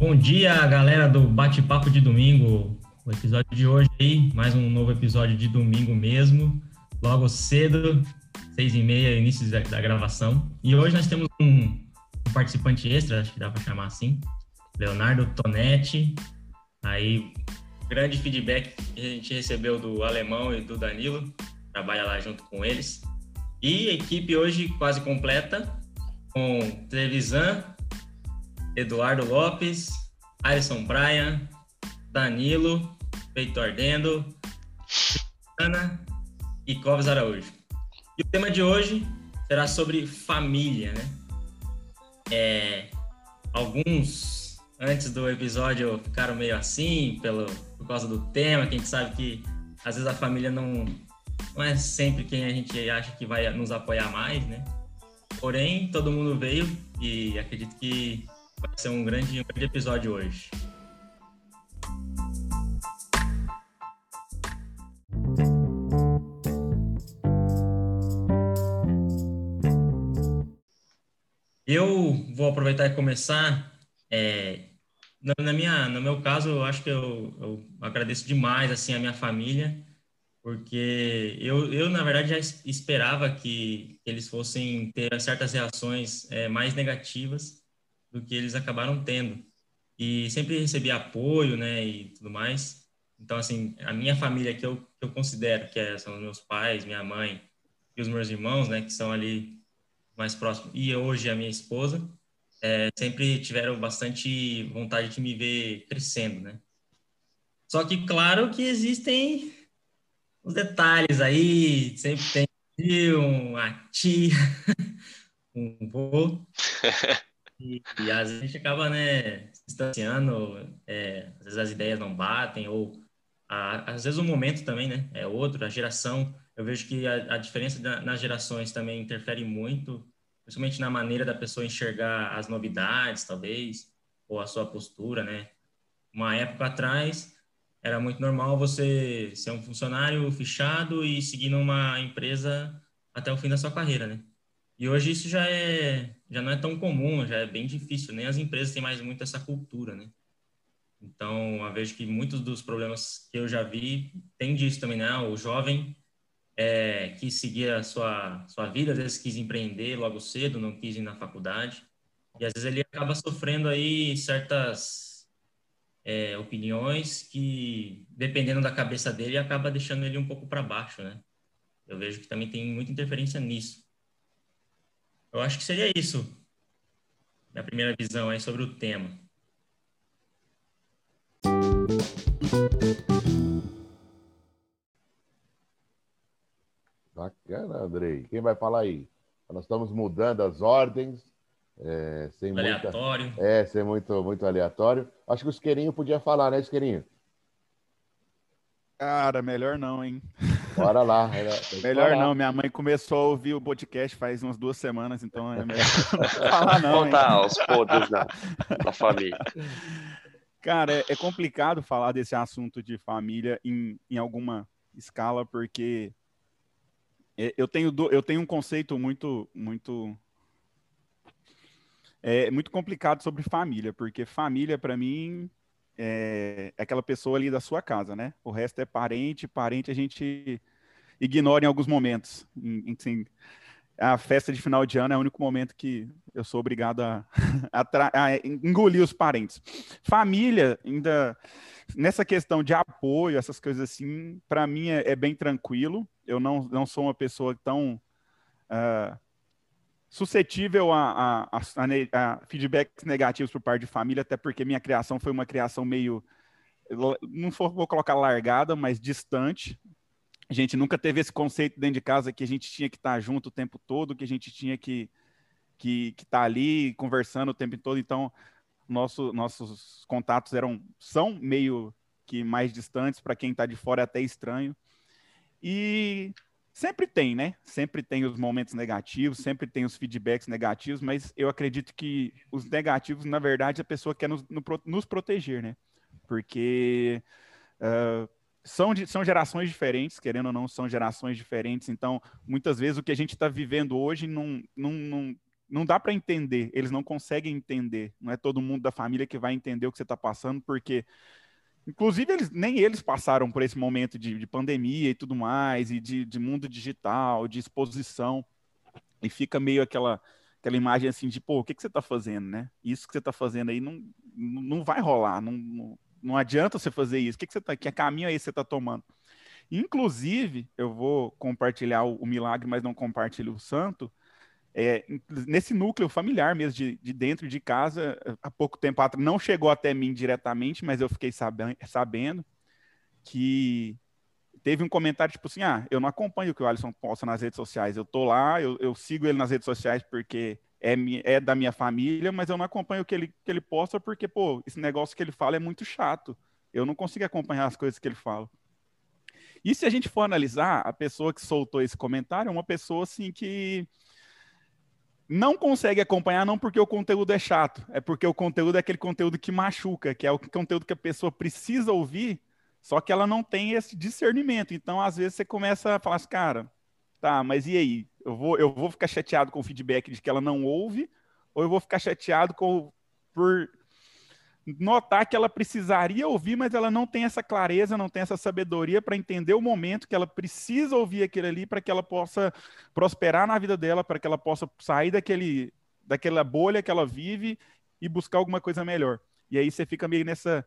Bom dia, galera do Bate-Papo de Domingo. O episódio de hoje aí, mais um novo episódio de domingo mesmo, logo cedo, seis e meia, início da, gravação. E hoje nós temos um, um participante extra, acho que dá para chamar assim, Leonardo Tonetti. Aí, grande feedback que a gente recebeu do Alemão e do Danilo, trabalha lá junto com eles. E equipe hoje quase completa, com Trevisan, Eduardo Lopes, Alisson Brian, Danilo, Peito Ardendo, Ana e Clóvis Araújo. E o tema de hoje será sobre família, né? É, alguns antes do episódio ficaram meio assim pelo, por causa do tema, que a gente sabe que às vezes a família não, não é sempre quem a gente acha que vai nos apoiar mais, né? Porém, todo mundo veio e acredito que vai ser um grande, um grande episódio hoje. Eu vou aproveitar e começar. É, na, minha, no meu caso, eu acho que eu, eu agradeço demais assim a minha família, porque eu, eu na verdade já esperava que eles fossem ter certas reações é, mais negativas do que eles acabaram tendo e sempre recebi apoio, né, e tudo mais. Então assim, a minha família que eu, que eu considero que é, são meus pais, minha mãe e os meus irmãos, né, que são ali mais próximo, e hoje a minha esposa, é, sempre tiveram bastante vontade de me ver crescendo, né? Só que, claro que existem os detalhes aí, sempre tem uma tia, um vô, e, e, às vezes a gente acaba, né, se distanciando, é, às vezes as ideias não batem, ou a, às vezes o momento também, né, é outro, a geração, eu vejo que a, a diferença da, nas gerações também interfere muito principalmente na maneira da pessoa enxergar as novidades, talvez, ou a sua postura, né? Uma época atrás, era muito normal você ser um funcionário fechado e seguir numa empresa até o fim da sua carreira, né? E hoje isso já é já não é tão comum, já é bem difícil, nem as empresas têm mais muito essa cultura, né? Então, eu vejo que muitos dos problemas que eu já vi tem disso também, né? O jovem é, quis seguir a sua, sua vida, às vezes quis empreender logo cedo, não quis ir na faculdade. E às vezes ele acaba sofrendo aí certas é, opiniões que, dependendo da cabeça dele, acaba deixando ele um pouco para baixo, né? Eu vejo que também tem muita interferência nisso. Eu acho que seria isso, minha primeira visão aí sobre o tema. Bacana, Andrei. Quem vai falar aí? Nós estamos mudando as ordens. É, sem aleatório. Muita, é, sem muito, muito aleatório. Acho que o Isqueirinho podia falar, né, Isqueirinho? Cara, melhor não, hein? Bora lá. melhor não. Minha mãe começou a ouvir o podcast faz umas duas semanas, então é melhor falar não. Contar os podres da, da família. Cara, é, é, complicado falar desse assunto de família em, em alguma escala, porque é, eu tenho, eu tenho um conceito muito, muito, é muito complicado sobre família, porque família para mim é, é aquela pessoa ali da sua casa, né? O resto é parente, parente a gente ignora em alguns momentos. Assim, a festa de final de ano é o único momento que eu sou obrigado a, a, a engolir os parentes. Família, ainda nessa questão de apoio, essas coisas assim, para mim é, é, bem tranquilo eu não, não sou uma pessoa tão uh, suscetível a, a, a, feedbacks negativos por parte de família, até porque minha criação foi uma criação meio, não vou colocar largada, mas distante. A gente nunca teve esse conceito dentro de casa que a gente tinha que estar junto o tempo todo, que a gente tinha que que estar tá ali conversando o tempo todo. Então, nosso, nossos contatos eram são meio que mais distantes para quem está de fora é até estranho. E sempre tem, né? Sempre tem os momentos negativos, sempre tem os feedbacks negativos, mas eu acredito que os negativos, na verdade, a pessoa quer nos, nos proteger, né? Porque uh, são, são gerações diferentes, querendo ou não, são gerações diferentes. Então, muitas vezes o que a gente está vivendo hoje não, não, não, não dá para entender, eles não conseguem entender. Não é todo mundo da família que vai entender o que você está passando, porque Inclusive, eles, nem eles passaram por esse momento de, de pandemia e tudo mais, e de, de, mundo digital, de exposição, e fica meio aquela, aquela imagem assim de, pô, o que, que você está fazendo, né? Isso que você está fazendo aí não, não vai rolar, não, não, não adianta você fazer isso. Que, que você tá, que caminho aí você está tomando? Inclusive, eu vou compartilhar o, o milagre, mas não compartilho o santo, é, nesse núcleo familiar mesmo, de, de, dentro de casa, há pouco tempo atrás, não chegou até mim diretamente, mas eu fiquei sabendo, sabendo que teve um comentário tipo assim: ah, eu não acompanho o que o Alisson posta nas redes sociais, eu tô lá, eu, eu sigo ele nas redes sociais porque é, é, da minha família, mas eu não acompanho o que ele, que ele posta porque, pô, esse negócio que ele fala é muito chato. Eu não consigo acompanhar as coisas que ele fala. E se a gente for analisar, a pessoa que soltou esse comentário é uma pessoa assim que não consegue acompanhar não porque o conteúdo é chato, é porque o conteúdo é aquele conteúdo que machuca, que é o conteúdo que a pessoa precisa ouvir, só que ela não tem esse discernimento. Então, às vezes, você começa a falar assim, cara, tá, mas e aí? Eu vou, eu vou ficar chateado com o feedback de que ela não ouve, ou eu vou ficar chateado com, por notar que ela precisaria ouvir, mas ela não tem essa clareza, não tem essa sabedoria para entender o momento que ela precisa ouvir aquilo ali para que ela possa prosperar na vida dela, para que ela possa sair daquele, daquela bolha que ela vive e buscar alguma coisa melhor. E aí você fica meio nessa.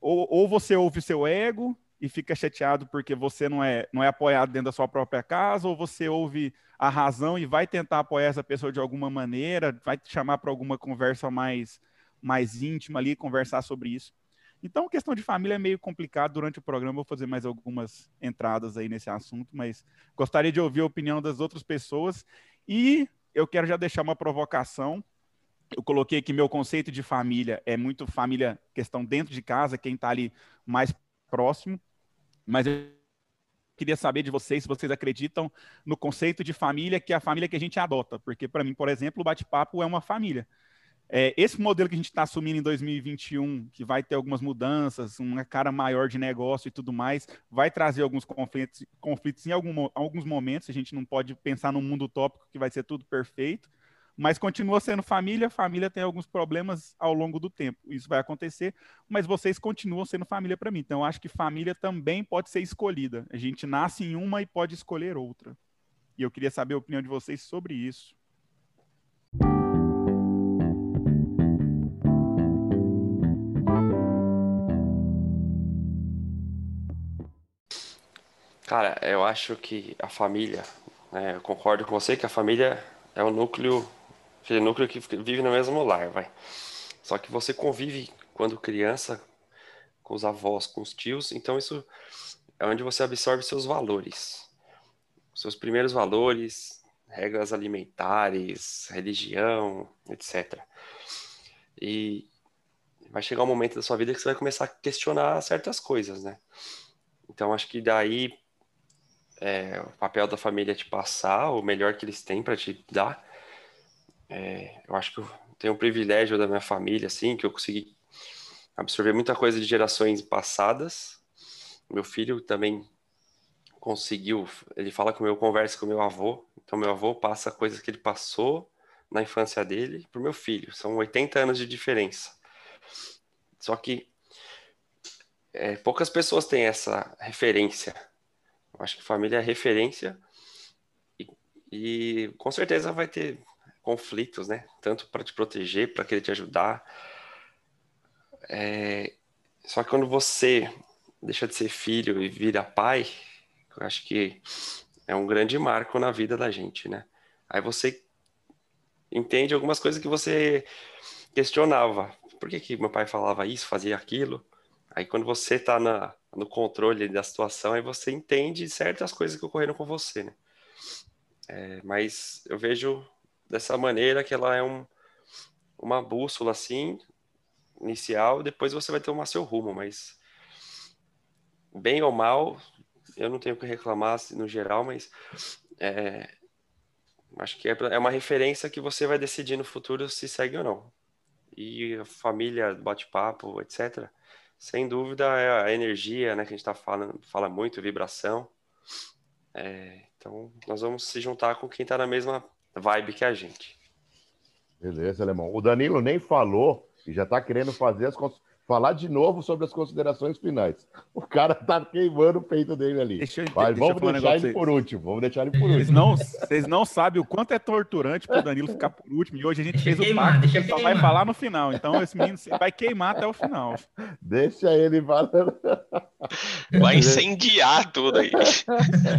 Ou, ou você ouve o seu ego e fica chateado porque você não é, não é apoiado dentro da sua própria casa, ou você ouve a razão e vai tentar apoiar essa pessoa de alguma maneira, vai te chamar para alguma conversa mais mais íntima ali, conversar sobre isso. Então, questão de família é meio complicado. Durante o programa, vou fazer mais algumas entradas aí nesse assunto, mas gostaria de ouvir a opinião das outras pessoas. E eu quero já deixar uma provocação. Eu coloquei aqui meu conceito de família é muito família, questão dentro de casa, quem está ali mais próximo. Mas eu queria saber de vocês se vocês acreditam no conceito de família, que é a família que a gente adota. Porque, para mim, por exemplo, o bate-papo é uma família. É, esse modelo que a gente está assumindo em 2021, que vai ter algumas mudanças, uma cara maior de negócio e tudo mais, vai trazer alguns conflitos, conflitos em algum, alguns momentos. A gente não pode pensar num mundo utópico que vai ser tudo perfeito, mas continua sendo família. Família tem alguns problemas ao longo do tempo. Isso vai acontecer, mas vocês continuam sendo família para mim. Então, acho que família também pode ser escolhida. A gente nasce em uma e pode escolher outra. E eu queria saber a opinião de vocês sobre isso. Cara, eu acho que a família, né, eu concordo com você que a família é o núcleo, o núcleo que vive no mesmo lar, vai. Só que você convive quando criança com os avós, com os tios, então isso é onde você absorve seus valores, seus primeiros valores, regras alimentares, religião, etc. E vai chegar um momento da sua vida que você vai começar a questionar certas coisas, né? Então acho que daí é, o papel da família é te passar o melhor que eles têm para te dar. É, eu acho que eu tenho o privilégio da minha família, assim, que eu consegui absorver muita coisa de gerações passadas. Meu filho também conseguiu, ele fala com eu conversa com meu avô, então meu avô passa coisas que ele passou na infância dele para o meu filho. São 80 anos de diferença. Só que é, poucas pessoas têm essa referência eu acho que família é referência e, e com certeza vai ter conflitos, né? Tanto para te proteger, para querer te ajudar. É... Só que quando você deixa de ser filho e vira pai, eu acho que é um grande marco na vida da gente, né? Aí você entende algumas coisas que você questionava. Por que, que meu pai falava isso, fazia aquilo? Aí quando você está no controle da situação, aí você entende certas coisas que ocorreram com você, né? É, mas eu vejo dessa maneira que ela é um, uma bússola, assim, inicial, depois você vai tomar seu rumo, mas bem ou mal, eu não tenho o que reclamar assim, no geral, mas é, acho que é, é uma referência que você vai decidir no futuro se segue ou não. E família, bate-papo, etc., sem dúvida, é a energia, né, que a gente tá falando, fala muito, vibração. É, então, nós vamos se juntar com quem está na mesma vibe que a gente. Beleza, Alemão. O Danilo nem falou e já está querendo fazer as falar de novo sobre as considerações finais. O cara tá queimando o peito dele ali. Deixa eu, Mas deixa vamos eu deixar ele por último. Vamos deixar ele por último. Vocês não, vocês não sabem o quanto é torturante pro Danilo ficar por último. E hoje a gente fez o pacto que ele só vai falar no final. Então esse menino vai queimar até o final. Deixa ele falando. Vai incendiar tudo aí.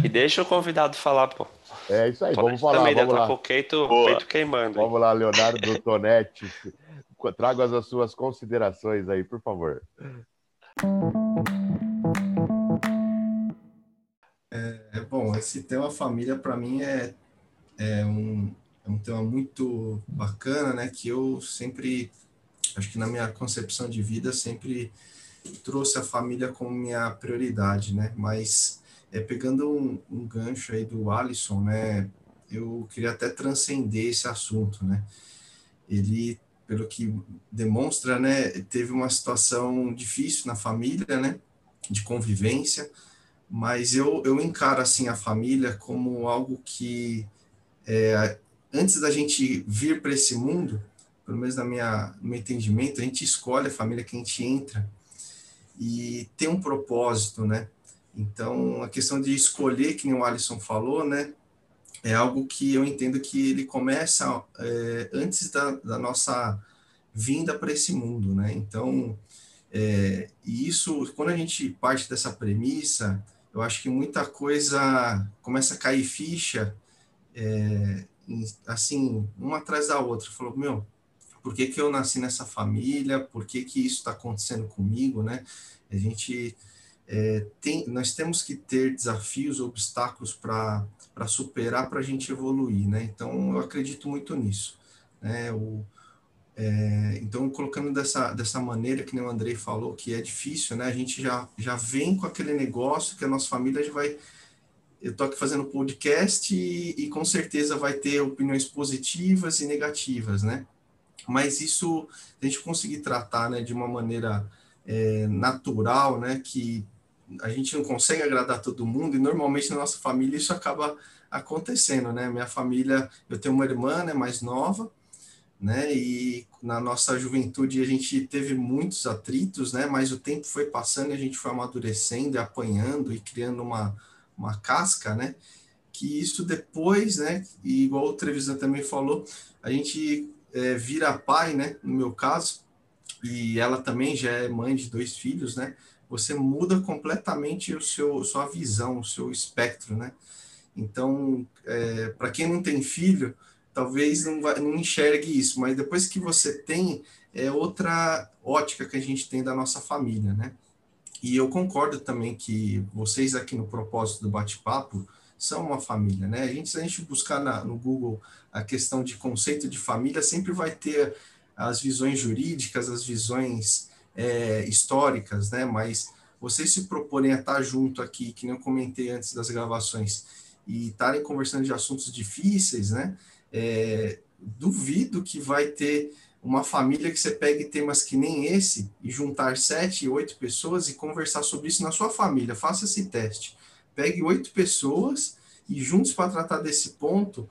E deixa o convidado falar, pô. É isso aí, vamos falar. Também vamos lá. Com o peito, peito queimando. Vamos lá, Leonardo Tonetti. Traga as suas considerações aí, por favor. É, bom, esse tema família para mim é, é, um, é um tema muito bacana, né? Que eu sempre, acho que na minha concepção de vida, sempre trouxe a família como minha prioridade, né? Mas é, pegando um, um gancho aí do Alisson, né? Eu queria até transcender esse assunto, né? Ele pelo que demonstra, né, teve uma situação difícil na família, né, de convivência, mas eu, eu encaro, assim, a família como algo que, é, antes da gente vir para esse mundo, pelo menos na minha, no meu entendimento, a gente escolhe a família que a gente entra e tem um propósito, né, então, a questão de escolher, que nem o Alisson falou, né, é algo que eu entendo que ele começa é, antes da, da, nossa vinda para esse mundo, né? Então, é, e isso, quando a gente parte dessa premissa, eu acho que muita coisa começa a cair ficha, é, assim, uma atrás da outra. Falou, meu, por que, que eu nasci nessa família? Por que, que isso está acontecendo comigo, né? A gente é, tem, nós temos que ter desafios, obstáculos para superar para a gente evoluir, né? Então, eu acredito muito nisso. Né? O, é, então, colocando dessa, dessa maneira, que nem o Andrei falou, que é difícil, né? A gente já, já vem com aquele negócio que a nossa família já vai... Eu estou aqui fazendo podcast e, e com certeza vai ter opiniões positivas e negativas, né? Mas isso, a gente conseguir tratar né, de uma maneira é, natural, né? Que a gente não consegue agradar todo mundo e normalmente na nossa família isso acaba acontecendo, né? Minha família, eu tenho uma irmã, né, mais nova, né? E na nossa juventude a gente teve muitos atritos, né? Mas o tempo foi passando e a gente foi amadurecendo e apanhando e criando uma, uma casca, né? Que isso depois, né? E igual o Trevisan também falou, a gente é, vira pai, né? No meu caso, e ela também já é mãe de dois filhos, né? Você muda completamente o seu sua visão, o seu espectro, né? Então, é, para quem não tem filho, talvez não, vai, não enxergue isso, mas depois que você tem, é outra ótica que a gente tem da nossa família, né? E eu concordo também que vocês aqui no propósito do bate-papo são uma família, né? A gente, se a gente buscar na, no Google a questão de conceito de família, sempre vai ter as visões jurídicas, as visões é, históricas, né? Mas vocês se proporem a estar junto aqui, que nem eu comentei antes das gravações, e estarem conversando de assuntos difíceis, né? É, duvido que vai ter uma família que você pegue temas que nem esse e juntar sete, oito pessoas e conversar sobre isso na sua família. Faça esse teste. Pegue oito pessoas e juntos para tratar desse ponto,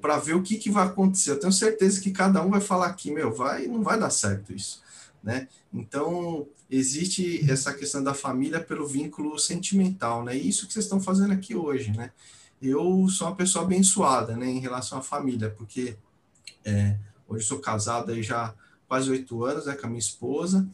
para ver o que, que vai acontecer. Eu tenho certeza que cada um vai falar aqui, meu, vai, não vai dar certo isso né? Então, existe essa questão da família pelo vínculo sentimental, né? Isso que vocês estão fazendo aqui hoje, né? Eu sou uma pessoa abençoada, né, em relação à família, porque é, hoje sou casado aí já quase oito anos, né, com a minha esposa,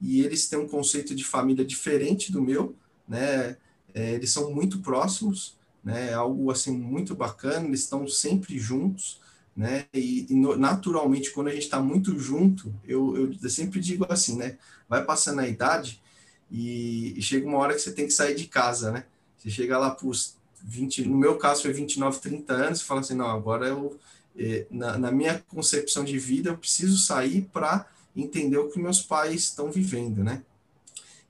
e eles têm um conceito de família diferente do meu, né? É, eles são muito próximos, né? É algo assim muito bacana. Eles estão sempre juntos, né? E, e naturalmente, quando a gente está muito junto, eu, eu, sempre digo assim, né? Vai passando a idade e, e, chega uma hora que você tem que sair de casa, né? Você chega lá para os 20, no meu caso foi 29, 30 anos, e fala assim, não, agora eu, eh, na, na minha concepção de vida, eu preciso sair para entender o que meus pais estão vivendo, né?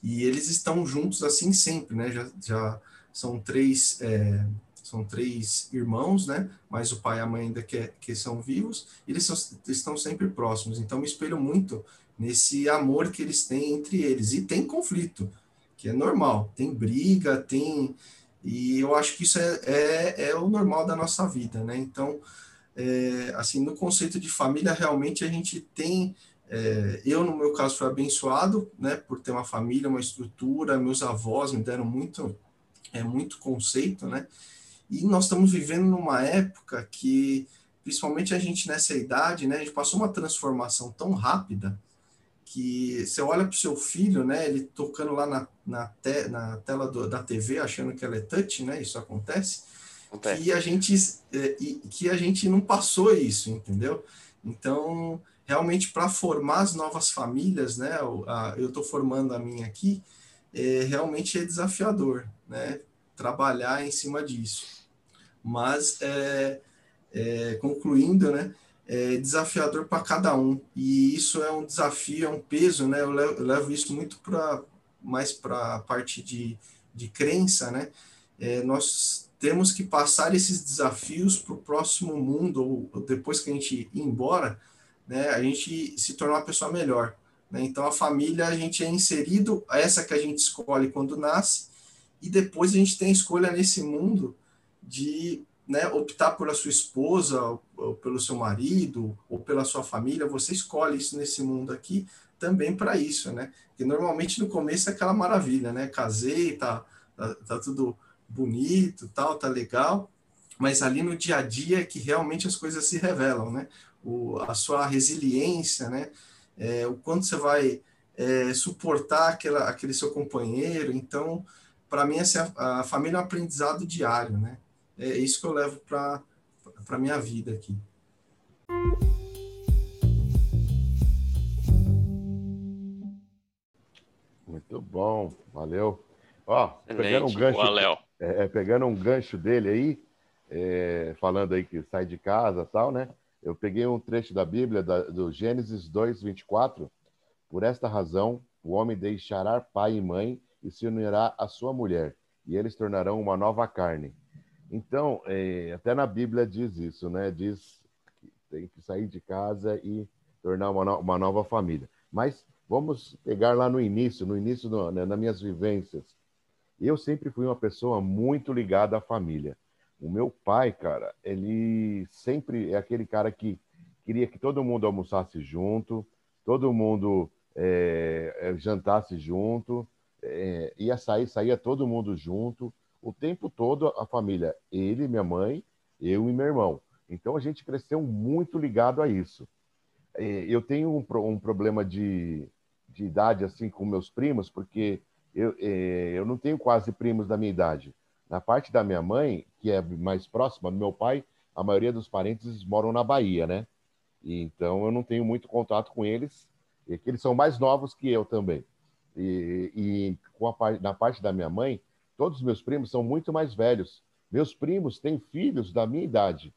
E eles estão juntos assim sempre, né? Já, já são três, é, são três irmãos, né? Mas o pai e a mãe ainda que, que são vivos, eles são, estão sempre próximos. Então, me espelho muito nesse amor que eles têm entre eles. E tem conflito, que é normal. Tem briga, tem. E eu acho que isso é, é, é o normal da nossa vida, né? Então, é, assim, no conceito de família, realmente a gente tem é, eu, no meu caso, fui abençoado, né, por ter uma família, uma estrutura, meus avós me deram muito, é, muito conceito, né, e nós estamos vivendo numa época que, principalmente a gente nessa idade, né, a gente passou uma transformação tão rápida que você olha para o seu filho, né, ele tocando lá na, na, te, na tela do, da TV, achando que ela é touch, né, isso acontece, acontece. que a gente é, que a gente não passou isso, entendeu? Então, realmente para formar as novas famílias, né? Eu estou formando a minha aqui, é, realmente é desafiador, né? Trabalhar em cima disso. Mas, é, é, concluindo, né? É desafiador para cada um. E isso é um desafio, é um peso, né? Eu levo, eu levo isso muito para mais para a parte de, de crença, né? É, nós temos que passar esses desafios para o próximo mundo, ou depois que a gente ir embora, né, a gente se tornar uma pessoa melhor. Né? Então, a família, a gente é inserido, essa que a gente escolhe quando nasce, e depois a gente tem escolha nesse mundo de né, optar por a sua esposa, ou, pelo seu marido, ou pela sua família, você escolhe isso nesse mundo aqui também para isso, né? Porque normalmente no começo é aquela maravilha, né? Casei, tá, tá, tá tudo bonito, tal, tá legal, mas ali no dia a dia é que realmente as coisas se revelam, né? o, a sua resiliência, né? É, o quanto você vai é, suportar aquela, aquele seu companheiro. Então, para mim, essa, a família é um aprendizado diário, né? É isso que eu levo para a minha vida aqui. Muito bom, valeu. Ó, pegando um gancho, é, é, pegando um gancho dele aí, é, falando aí que sai de casa tal, né? Eu peguei um trecho da Bíblia, da, do Gênesis 2, 24. Por esta razão, o homem deixará pai e mãe e se unirá à sua mulher, e eles tornarão uma nova carne. Então, é, até na Bíblia diz isso, né? Diz que tem que sair de casa e tornar uma, no, uma nova família. Mas vamos pegar lá no início, no início, no, né, nas minhas vivências. Eu sempre fui uma pessoa muito ligada à família. O meu pai, cara, ele sempre é aquele cara que queria que todo mundo almoçasse junto, todo mundo é, jantasse junto, é, ia sair, saía todo mundo junto, o tempo todo a família, ele, minha mãe, eu e meu irmão. Então a gente cresceu muito ligado a isso. É, eu tenho um, um problema de, de, idade assim com meus primos, porque eu, é, eu não tenho quase primos da minha idade. Na parte da minha mãe, que é mais próxima do meu pai, a maioria dos parentes moram na Bahia, né? Então eu não tenho muito contato com eles, eles são mais novos que eu também. E, e a, na parte da minha mãe, todos os meus primos são muito mais velhos. Meus primos têm filhos da minha idade.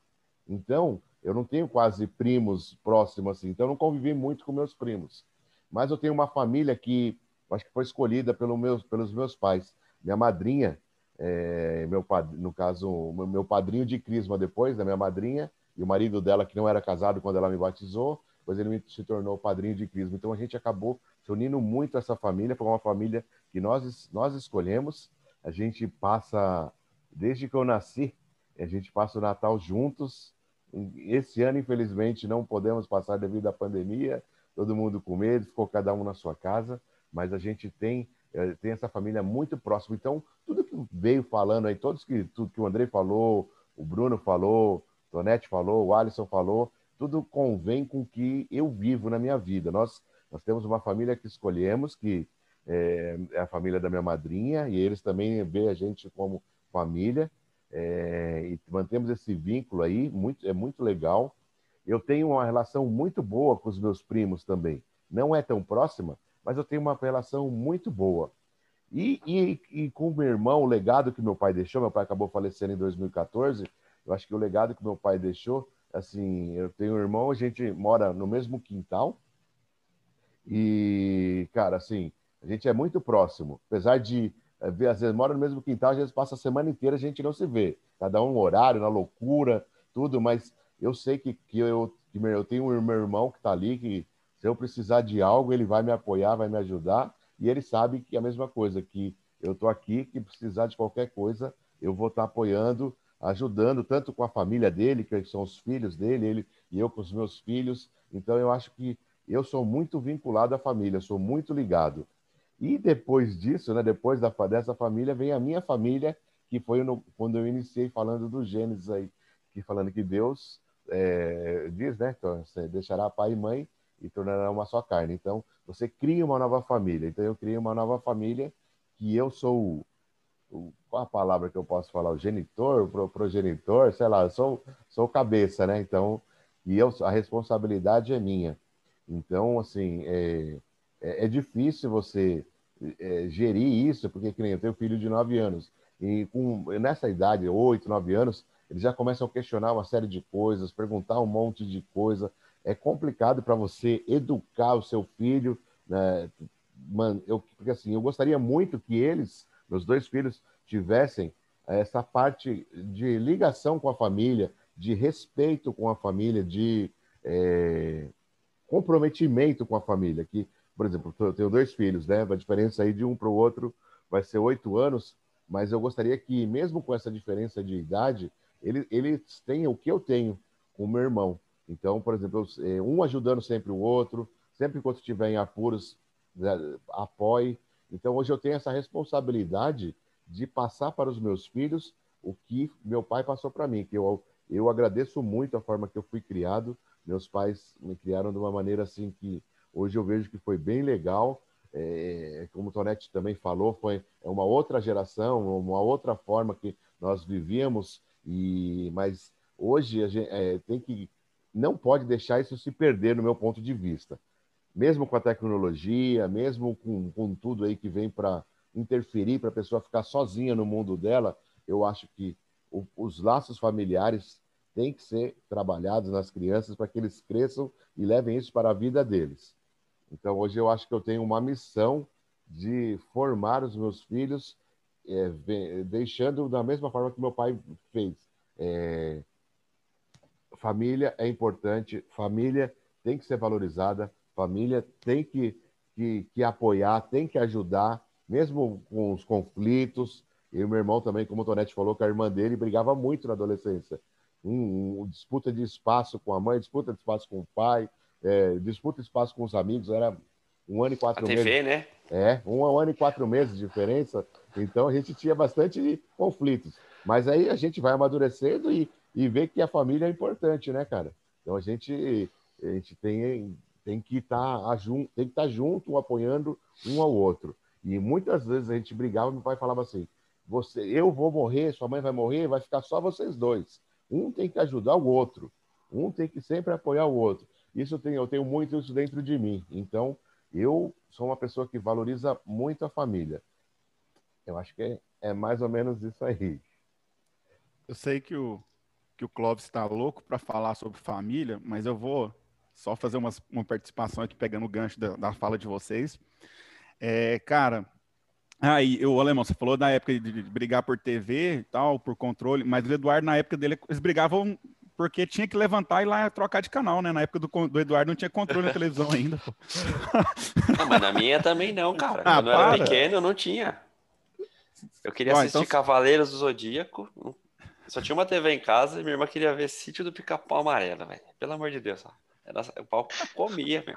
Então, eu não tenho quase primos próximos assim, então eu não convivi muito com meus primos. Mas eu tenho uma família que acho que foi escolhida pelo pelos meus pais. Minha madrinha, é, meu no caso, meu padrinho de crisma depois, da minha madrinha, e o marido dela, que não era casado quando ela me batizou, depois ele se tornou padrinho de crisma. Então a gente acabou se unindo muito essa família, foi uma família que nós, nós escolhemos. A gente passa, desde que eu nasci, a gente passa o Natal juntos. Esse ano, infelizmente, não podemos passar devido à pandemia, todo mundo com medo, ficou cada um na sua casa, mas a gente tem é, tem essa família muito próxima. Então, tudo que veio falando aí, todos que, tudo que o André falou, o Bruno falou, Tonete falou, o Alisson falou, tudo convém com o que eu vivo na minha vida. Nós, nós temos uma família que escolhemos, que é, é a família da minha madrinha, e eles também veem a gente como família, é, e mantemos esse vínculo aí, muito, é muito legal. Eu tenho uma relação muito boa com os meus primos também. Não é tão próxima, mas eu tenho uma relação muito boa. E, e, e, com o meu irmão, o legado que meu pai deixou, meu pai acabou falecendo em 2014, eu acho que o legado que meu pai deixou, assim, eu tenho um irmão, a gente mora no mesmo quintal, e, cara, assim, a gente é muito próximo, apesar de eh, às vezes mora no mesmo quintal, às vezes passa a semana inteira, a gente não se vê, cada um horário, na loucura, tudo, mas eu sei que, que, eu, que eu tenho um irmão que está ali, que se eu precisar de algo, ele vai me apoiar, vai me ajudar. E ele sabe que é a mesma coisa, que eu estou aqui, que precisar de qualquer coisa, eu vou estar tá apoiando. ajudando tanto com a família dele, que são os filhos dele, ele e eu com os meus filhos. Então eu acho que eu sou muito vinculado à família, sou muito ligado. E depois disso, né, depois da, dessa família, vem a minha família, que foi no, quando eu iniciei falando do Gênesis aí, que falando que Deus é, diz, né, então, você deixará pai e mãe e tornará uma só carne. Então, você cria uma nova família. Então, eu criei uma nova família que eu sou o, qual a palavra que eu posso falar? O genitor, o progenitor, sei lá, eu sou, sou cabeça, né? Então, e eu, a responsabilidade é minha. Então, assim, é, é, é difícil você é, gerir isso, porque que nem eu tenho filho de 9 anos, e com, nessa idade, 8, 9 anos, eles já começam a questionar uma série de coisas, perguntar um monte de coisa. É complicado para você educar o seu filho, né? Man, eu, porque assim, eu gostaria muito que eles, meus dois filhos, tivessem essa parte de ligação com a família, de respeito com a família, de é, comprometimento com a família. Que, por exemplo, eu tenho dois filhos, né? A diferença aí de um para o outro vai ser oito anos, mas eu gostaria que, mesmo com essa diferença de idade, eles, eles tenham o que eu tenho com o meu irmão. Então, por exemplo, é, um ajudando sempre o outro, sempre que estiver em apuros, né, apoie. Então, hoje eu tenho essa responsabilidade de passar para os meus filhos o que meu pai passou para mim, que eu, eu agradeço muito a forma que eu fui criado. Meus pais me criaram de uma maneira assim que hoje eu vejo que foi bem legal. É, como o Tonetti também falou, foi é uma outra geração, uma outra forma que nós vivíamos, e mas hoje a gente é, tem que não pode deixar isso se perder no meu ponto de vista. Mesmo com a tecnologia, mesmo com, com tudo aí que vem para interferir, para a pessoa ficar sozinha no mundo dela, eu acho que o, os laços familiares têm que ser trabalhados nas crianças para que eles cresçam e levem isso para a vida deles. Então, hoje eu acho que eu tenho uma missão de formar os meus filhos, é, deixando da mesma forma que meu pai fez. É, família é importante, família tem que ser valorizada, família tem que, que, que apoiar, tem que ajudar, mesmo com os conflitos. E meu irmão também, como o Tonetti falou, que a irmã dele brigava muito na adolescência. Um, um, disputa de espaço com a mãe, disputa de espaço com o pai, é, disputa espaço com os amigos. Era um ano e quatro a meses. TV, né? É, um ano e quatro meses de diferença. Então a gente tinha bastante conflitos. Mas aí a gente vai amadurecendo e, e vê que a família é importante, né, cara? Então a gente, a gente tem, tem que estar tá, estar tá junto, apoiando um ao outro. E muitas vezes a gente brigava, meu pai falava assim: você, eu vou morrer, sua mãe vai morrer, vai ficar só vocês dois. Um tem que ajudar o outro, um tem que sempre apoiar o outro. Isso tem, eu tenho muito isso dentro de mim. Então, eu sou uma pessoa que valoriza muito a família. Eu acho que é, é mais ou menos isso aí. Eu sei que o, que o Clóvis está louco para falar sobre família, mas eu vou só fazer umas, uma participação aqui pegando o gancho da, da fala de vocês. É, cara, aí, o Alemão, você falou da época de, de brigar por TV e tal, por controle, mas o Eduardo, na época dele, eles brigavam porque tinha que levantar e lá trocar de canal, né? Na época do, do Eduardo não tinha controle na televisão ainda. Não, mas na minha também não, cara. Ah, Quando eu era pequeno, não tinha. Eu queria assistir então... Cavaleiros do Zodíaco. Só tinha uma TV em casa e minha irmã queria ver Sítio do Pica-Pau Amarelo, velho. Pelo amor de Deus, ó. Era, o pau comia, meu.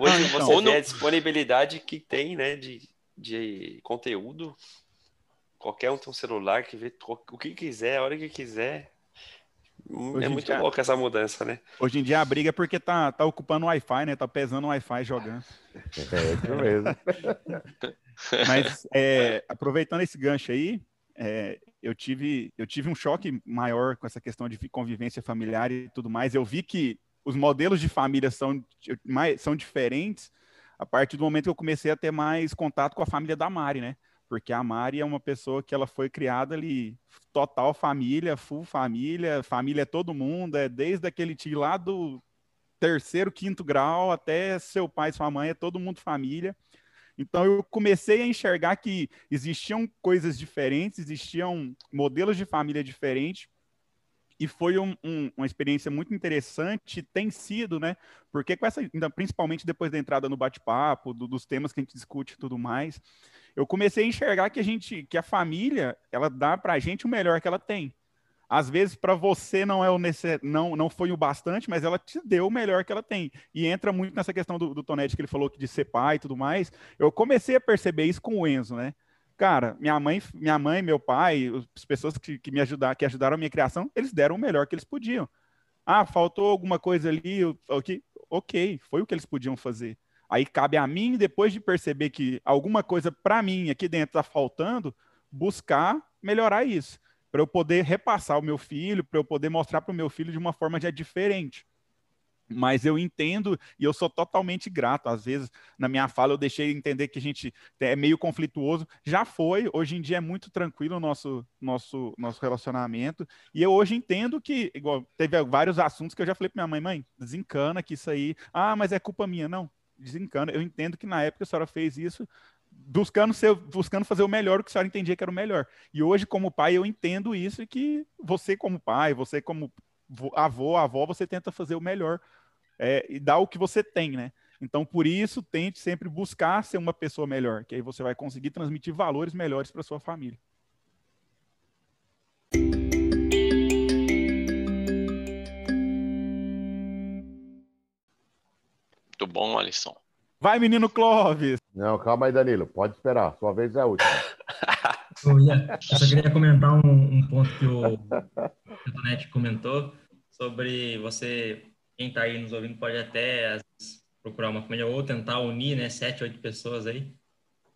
Hoje então, você vê a disponibilidade que tem, né, de, de conteúdo. Qualquer um tem um celular que vê o que quiser, a hora que quiser. Hoje é muito dia, louco essa mudança, né? Hoje em dia a briga é porque tá, tá ocupando o Wi-Fi, né? Tá pesando o Wi-Fi jogando. É isso mesmo. Mas é, aproveitando esse gancho aí, é, eu, tive, eu tive um choque maior com essa questão de convivência familiar e tudo mais. Eu vi que os modelos de família são, mais, são diferentes a partir do momento que eu comecei a ter mais contato com a família da Mari, né? Porque a Mari é uma pessoa que ela foi criada ali, total família, full família, família é todo mundo, é desde aquele tio lá do terceiro, quinto grau até seu pai, sua mãe, é todo mundo família. Então eu comecei a enxergar que existiam coisas diferentes, existiam modelos de família diferentes, e foi um, um, uma experiência muito interessante, tem sido, né? Porque com essa, principalmente depois da entrada no bate-papo, do, dos temas que a gente discute e tudo mais, eu comecei a enxergar que a gente, que a família, ela dá para a gente o melhor que ela tem. Às vezes para você não é o necess... não não foi o bastante, mas ela te deu o melhor que ela tem. E entra muito nessa questão do, do Tonete que ele falou que de ser pai e tudo mais. Eu comecei a perceber isso com o Enzo, né? Cara, minha mãe, minha mãe, meu pai, as pessoas que, que me ajudaram, que ajudaram a minha criação, eles deram o melhor que eles podiam. Ah, faltou alguma coisa ali, ok, ok, foi o que eles podiam fazer. Aí cabe a mim, depois de perceber que alguma coisa para mim aqui dentro está faltando, buscar melhorar isso, para eu poder repassar o meu filho, para eu poder mostrar para o meu filho de uma forma já diferente mas eu entendo e eu sou totalmente grato. Às vezes, na minha fala, eu deixei entender que a gente é meio conflituoso. Já foi, hoje em dia é muito tranquilo o nosso, nosso, nosso relacionamento. E eu hoje entendo que, igual, teve vários assuntos que eu já falei para minha mãe, mãe, desencana que isso aí. Ah, mas é culpa minha. Não, desencana. Eu entendo que na época a senhora fez isso buscando, ser, buscando fazer o melhor o que a senhora entendia que era o melhor. E hoje, como pai, eu entendo isso e que você, como pai, você, como avô, avó, você tenta fazer o melhor é, e dar o que você tem, né? Então, por isso, tente sempre buscar ser uma pessoa melhor, que aí você vai conseguir transmitir valores melhores para sua família. Muito bom, Alisson. Vai, menino Clóvis! Não, calma aí, Danilo. Pode esperar. Sua vez é a última. Eu, ia, eu só queria comentar um, um ponto que o, que o Tonete comentou sobre você quem está aí nos ouvindo pode até procurar uma família ou tentar unir, né, sete, oito pessoas aí.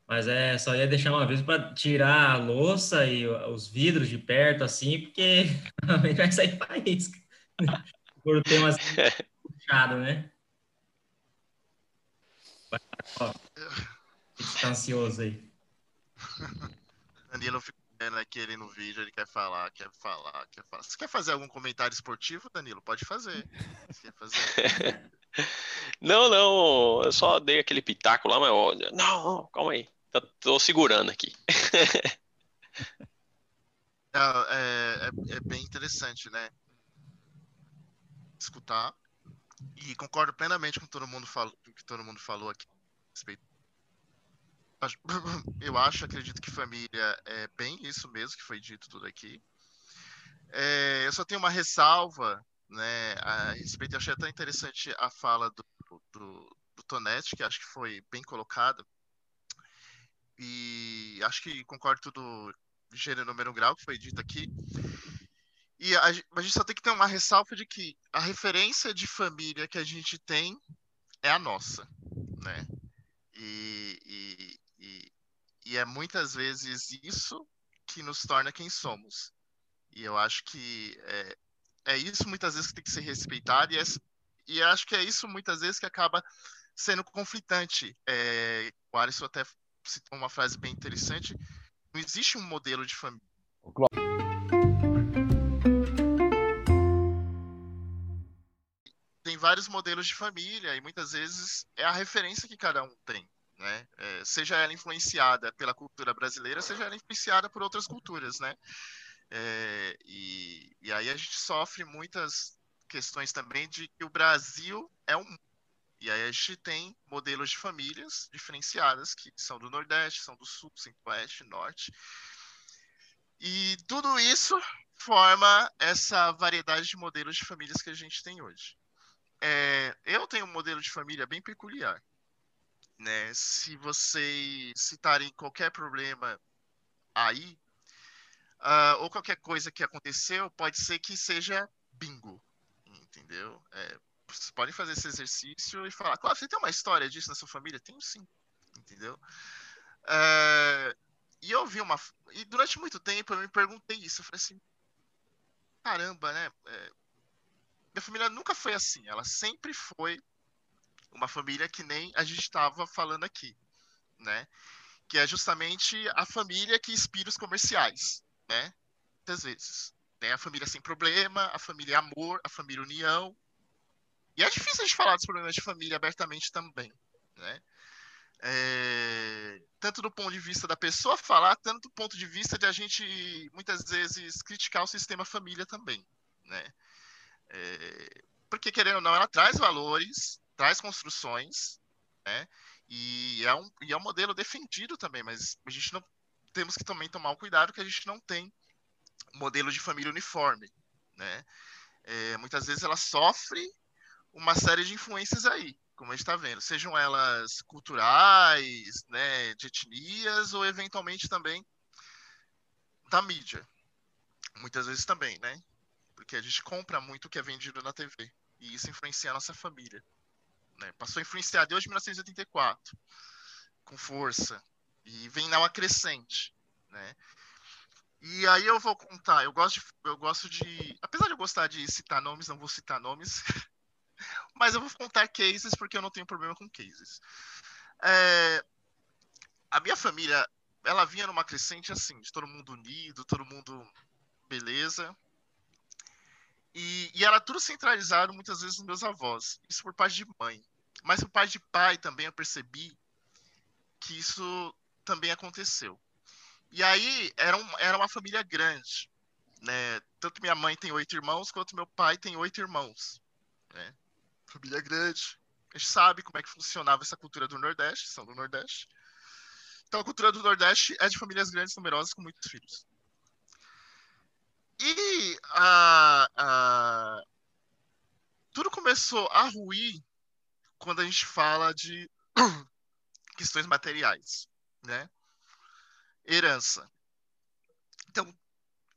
Mas é só ia deixar uma vez para tirar a louça e os vidros de perto, assim, porque a gente vai sair faísca. Por ter umas puxado, né? Ó, está ansioso aí. Danilo ficou aqui ele no vídeo, ele quer falar, quer falar, quer falar. Você quer fazer algum comentário esportivo, Danilo? Pode fazer. Você quer fazer? não, não, eu só dei aquele pitaco lá, mas olha, não, calma aí. Tô, tô segurando aqui. é, é, é, bem interessante, né? Escutar. E concordo plenamente com todo mundo falou, que todo mundo falou aqui a respeito eu acho, acredito que família é bem isso mesmo que foi dito tudo aqui. É, eu só tenho uma ressalva né, a respeito, eu achei até interessante a fala do, do, do que acho que foi bem colocada. E acho que concordo tudo gênero, número, grau que foi dito aqui. E a, a, gente só tem que ter uma ressalva de que a referência de família que a gente tem é a nossa, né? E, e, e, é muitas vezes isso que nos torna quem somos. E eu acho que é, é isso muitas vezes que tem que ser respeitado e, é, e acho que é isso muitas vezes que acaba sendo conflitante. É, o Alisson até citou uma frase bem interessante. Não existe um modelo de família. Tem vários modelos de família e muitas vezes é a referência que cada um tem né? É, seja ela influenciada pela cultura brasileira, seja ela influenciada por outras culturas, né? É, e, e aí a gente sofre muitas questões também de que o Brasil é um e aí a gente tem modelos de famílias diferenciadas que são do Nordeste, são do Sul, Centro-Oeste, Norte. E tudo isso forma essa variedade de modelos de famílias que a gente tem hoje. É, eu tenho um modelo de família bem peculiar né? Se vocês citarem qualquer problema aí, uh, ou qualquer coisa que aconteceu, pode ser que seja bingo, entendeu? É, vocês podem fazer esse exercício e falar, claro, você tem uma história disso na sua família? Tenho sim, entendeu? Uh, e eu vi uma. E durante muito tempo eu me perguntei isso. Eu falei assim: caramba, né? É, minha família nunca foi assim. Ela sempre foi uma família que nem a gente estava falando aqui, né? Que é justamente a família que inspira os comerciais, né? Muitas vezes. Tem a família sem problema, a família amor, a família união. E é difícil a gente falar dos problemas de família abertamente também, né? É, tanto do ponto de vista da pessoa falar, tanto do ponto de vista de a gente muitas vezes criticar o sistema família também, né? É, porque, querendo ou não, ela traz valores, traz construções, né? E é um, e é um modelo defendido também, mas a gente não temos que também tomar um cuidado que a gente não tem modelo de família uniforme, né? É, muitas vezes ela sofre uma série de influências aí, como a gente está vendo, sejam elas culturais, né, de etnias ou eventualmente também da mídia, muitas vezes também, né? Porque a gente compra muito o que é vendido na TV e isso influencia a nossa família. Né? Passou a influenciar desde 1984 com força e vem na crescente, né? E aí eu vou contar, eu gosto de, eu gosto de, apesar de eu gostar de citar nomes, não vou citar nomes, mas eu vou contar cases porque eu não tenho problema com cases. É, a minha família, ela vinha numa crescente assim, de todo mundo unido, todo mundo beleza. E, e era tudo centralizado muitas vezes nos meus avós, isso por parte de mãe. Mas por parte de pai também eu percebi que isso também aconteceu. E aí era, um, era uma família grande. Né? Tanto minha mãe tem oito irmãos, quanto meu pai tem oito irmãos. Né? Família grande. A gente sabe como é que funcionava essa cultura do Nordeste, são do Nordeste. Então a cultura do Nordeste é de famílias grandes, numerosas, com muitos filhos. E tudo começou a ruir quando a gente fala de questões materiais, né? herança. Então,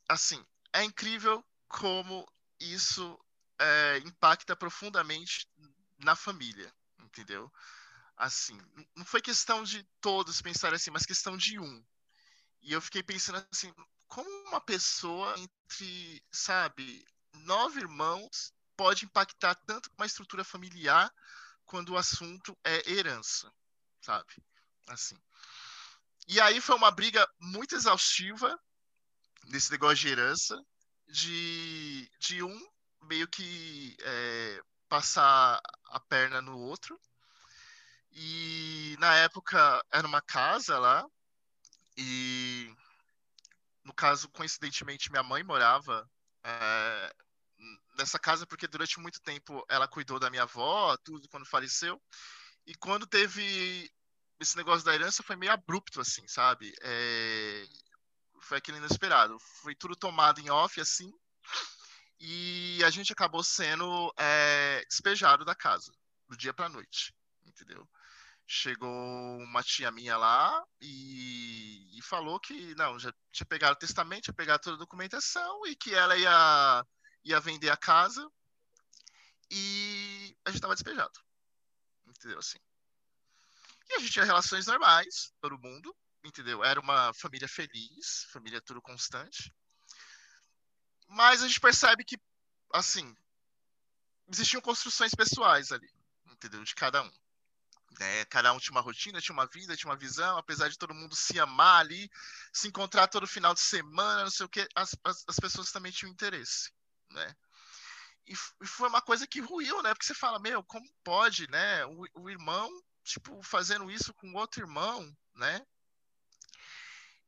assim, é incrível como isso é, impacta profundamente na família, entendeu? Assim, não foi questão de todos pensarem assim, mas questão de um. E eu fiquei pensando assim, como uma pessoa entre, sabe, nove irmãos pode impactar tanto uma estrutura familiar quando o assunto é herança, sabe? Assim. E aí foi uma briga muito exaustiva nesse negócio de herança, de, de um meio que é, passar a perna no outro. E na época era uma casa lá, e no caso, coincidentemente, minha mãe morava é, nessa casa porque durante muito tempo ela cuidou da minha avó, tudo quando faleceu. E quando teve esse negócio da herança foi meio abrupto, assim, sabe? É... Foi aquele inesperado. Foi tudo tomado em off, assim, e a gente acabou sendo é, despejado da casa, do dia pra noite, entendeu? Chegou uma tia minha lá e, e falou que, não, já tinha pegado o testamento, tinha pegado toda a documentação e que ela ia, ia vender a casa e a gente tava despejado, entendeu? Assim. E a gente tinha relações normais, todo mundo, entendeu? Era uma família feliz, família tudo constante. Mas a gente percebe que, assim, existiam construções pessoais ali, entendeu? De cada um. Né? Cada um tinha uma rotina, tinha uma vida, tinha uma visão, apesar de todo mundo se amar ali, se encontrar todo final de semana, não sei o que, as, as, as pessoas também tinham interesse, né? E, e foi uma coisa que ruiu, né? Porque você fala, meu, como pode, né? O, o irmão tipo, fazendo isso com outro irmão, né?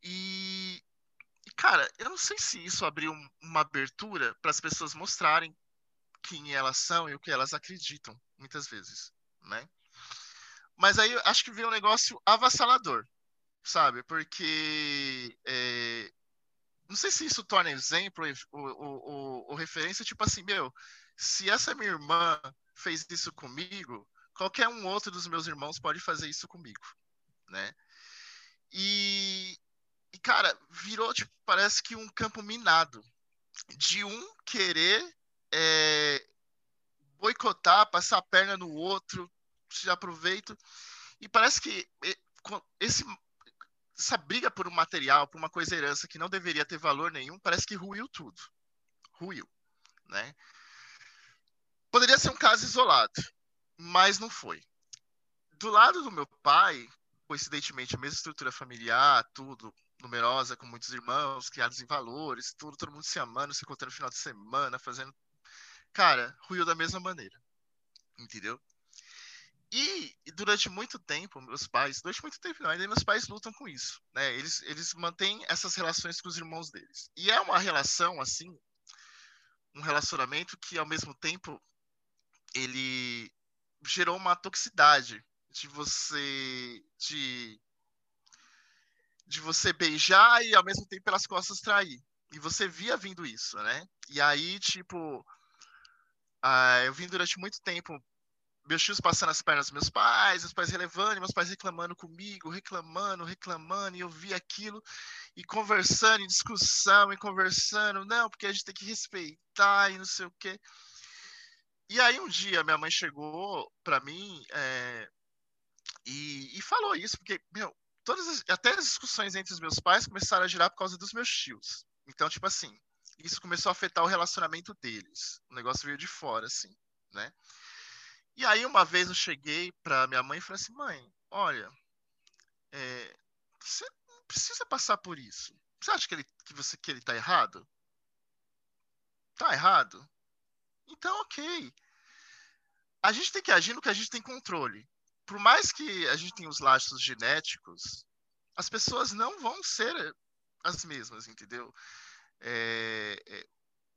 E, e cara, eu não sei se isso abriu uma abertura para as pessoas mostrarem quem elas são e o que elas acreditam, muitas vezes, né? Mas aí acho que veio um negócio avassalador, sabe? Porque é, não sei se isso torna exemplo ou, referência, tipo assim, meu, se essa minha irmã fez isso comigo, qualquer um outro dos meus irmãos pode fazer isso comigo, né? E, e cara, virou, tipo, parece que um campo minado de um querer é, boicotar, passar a perna no outro, se aproveito. E parece que esse, essa briga por um material, por uma coisa herança que não deveria ter valor nenhum, parece que ruiu tudo. Ruiu, né? Poderia ser um caso isolado, mas não foi. Do lado do meu pai, coincidentemente, a mesma estrutura familiar, tudo, numerosa, com muitos irmãos, criados em valores, tudo, todo mundo se amando, se encontrando no final de semana, fazendo. Cara, ruiu da mesma maneira. Entendeu? E, durante muito tempo, meus pais, durante muito tempo não, ainda meus pais lutam com isso, né? Eles, eles mantêm essas relações com os irmãos deles. E é uma relação, assim, um relacionamento que ao mesmo tempo ele gerou uma toxicidade de você de de você beijar e ao mesmo tempo pelas costas trair. E você via vindo isso, né? E aí, tipo, ah, eu vim durante muito tempo meus tios passando as pernas dos meus pais, os pais relevando, meus pais reclamando comigo, reclamando, reclamando, e eu via aquilo, e conversando, em discussão, e conversando, não, porque a gente tem que respeitar, e não sei o quê. E aí um dia minha mãe chegou para mim é, e, e, falou isso, porque, meu, todas as, até as discussões entre os meus pais começaram a girar por causa dos meus tios. Então, tipo assim, isso começou a afetar o relacionamento deles. O negócio veio de fora, assim, né? E aí uma vez eu cheguei para minha mãe e falei assim, mãe, olha, é, você não precisa passar por isso. Você acha que ele, que você, que ele tá errado? Tá errado? Então, ok. A gente tem que agir no que a gente tem controle. Por mais que a gente tenha os laços genéticos, as pessoas não vão ser as mesmas, entendeu? É, é,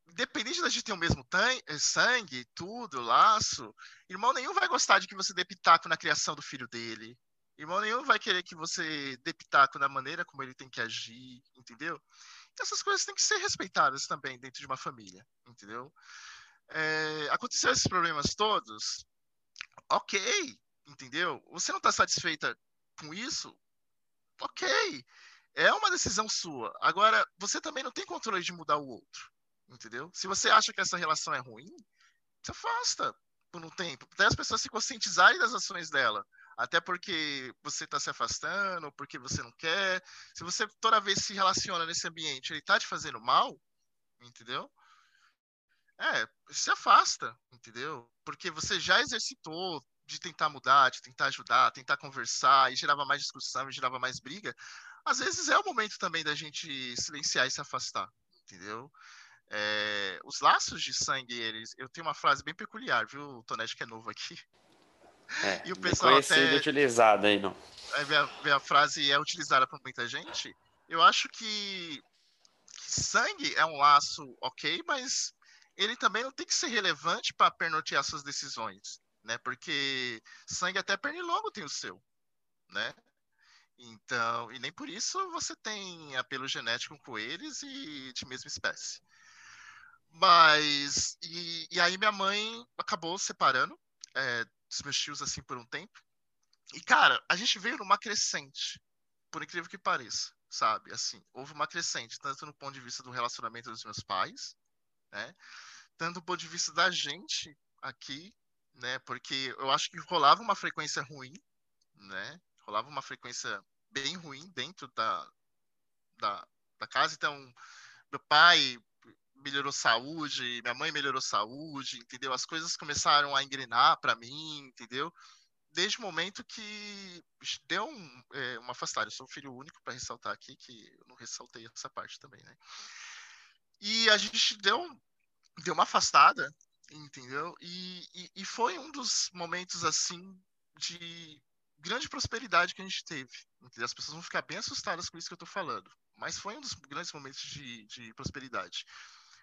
independente da gente ter o mesmo eh, sangue, tudo, laço, irmão nenhum vai gostar de que você dê pitaco na criação do filho dele. Irmão nenhum vai querer que você dê pitaco na maneira como ele tem que agir, entendeu? Então, essas coisas têm que ser respeitadas também dentro de uma família, entendeu? É, aconteceu esses problemas todos, ok, entendeu? Você não está satisfeita com isso? Ok, é uma decisão sua. Agora, você também não tem controle de mudar o outro entendeu? Se você acha que essa relação é ruim, se afasta por um tempo, até as pessoas se conscientizarem das ações dela. Até porque você está se afastando, porque você não quer. Se você toda vez se relaciona nesse ambiente, ele está te fazendo mal, entendeu? É, se afasta, entendeu? Porque você já exercitou de tentar mudar, de tentar ajudar, tentar conversar, e gerava mais discussão, e gerava mais briga. Às vezes é o momento também da gente silenciar e se afastar, entendeu? É, os laços de sangue, eles. Eu tenho uma frase bem peculiar, viu, o Tonete, que é novo aqui. É, e o pessoal até. utilizada aí, não. A, a frase é utilizada por muita gente. Eu acho que, que sangue é um laço ok, mas ele também não tem que ser relevante para pernotear suas decisões, né? Porque sangue até pernilongo tem o seu, né? Então, e nem por isso você tem apelo genético com eles e de mesma espécie. Mas. E, e aí minha mãe acabou separando é, dos meus tios assim por um tempo. E, cara, a gente veio numa crescente, por incrível que pareça, sabe? Assim, houve uma crescente, tanto no ponto de vista do relacionamento dos meus pais, né? Tanto do ponto de vista da gente aqui, né? Porque eu acho que rolava uma frequência ruim, né? Rolava uma frequência bem ruim dentro da, da, da casa. Então, meu pai melhorou saúde, minha mãe melhorou saúde, entendeu? As coisas começaram a engrenar para mim, entendeu? Desde o momento que deu um, é, uma afastada. Eu sou filho único, para ressaltar aqui, que eu não ressaltei essa parte também, né? E a gente deu, deu uma afastada, entendeu? E, e, e foi um dos momentos, assim, de grande prosperidade que a gente teve. Entendeu? As pessoas vão ficar bem assustadas com isso que eu estou falando. Mas foi um dos grandes momentos de, de prosperidade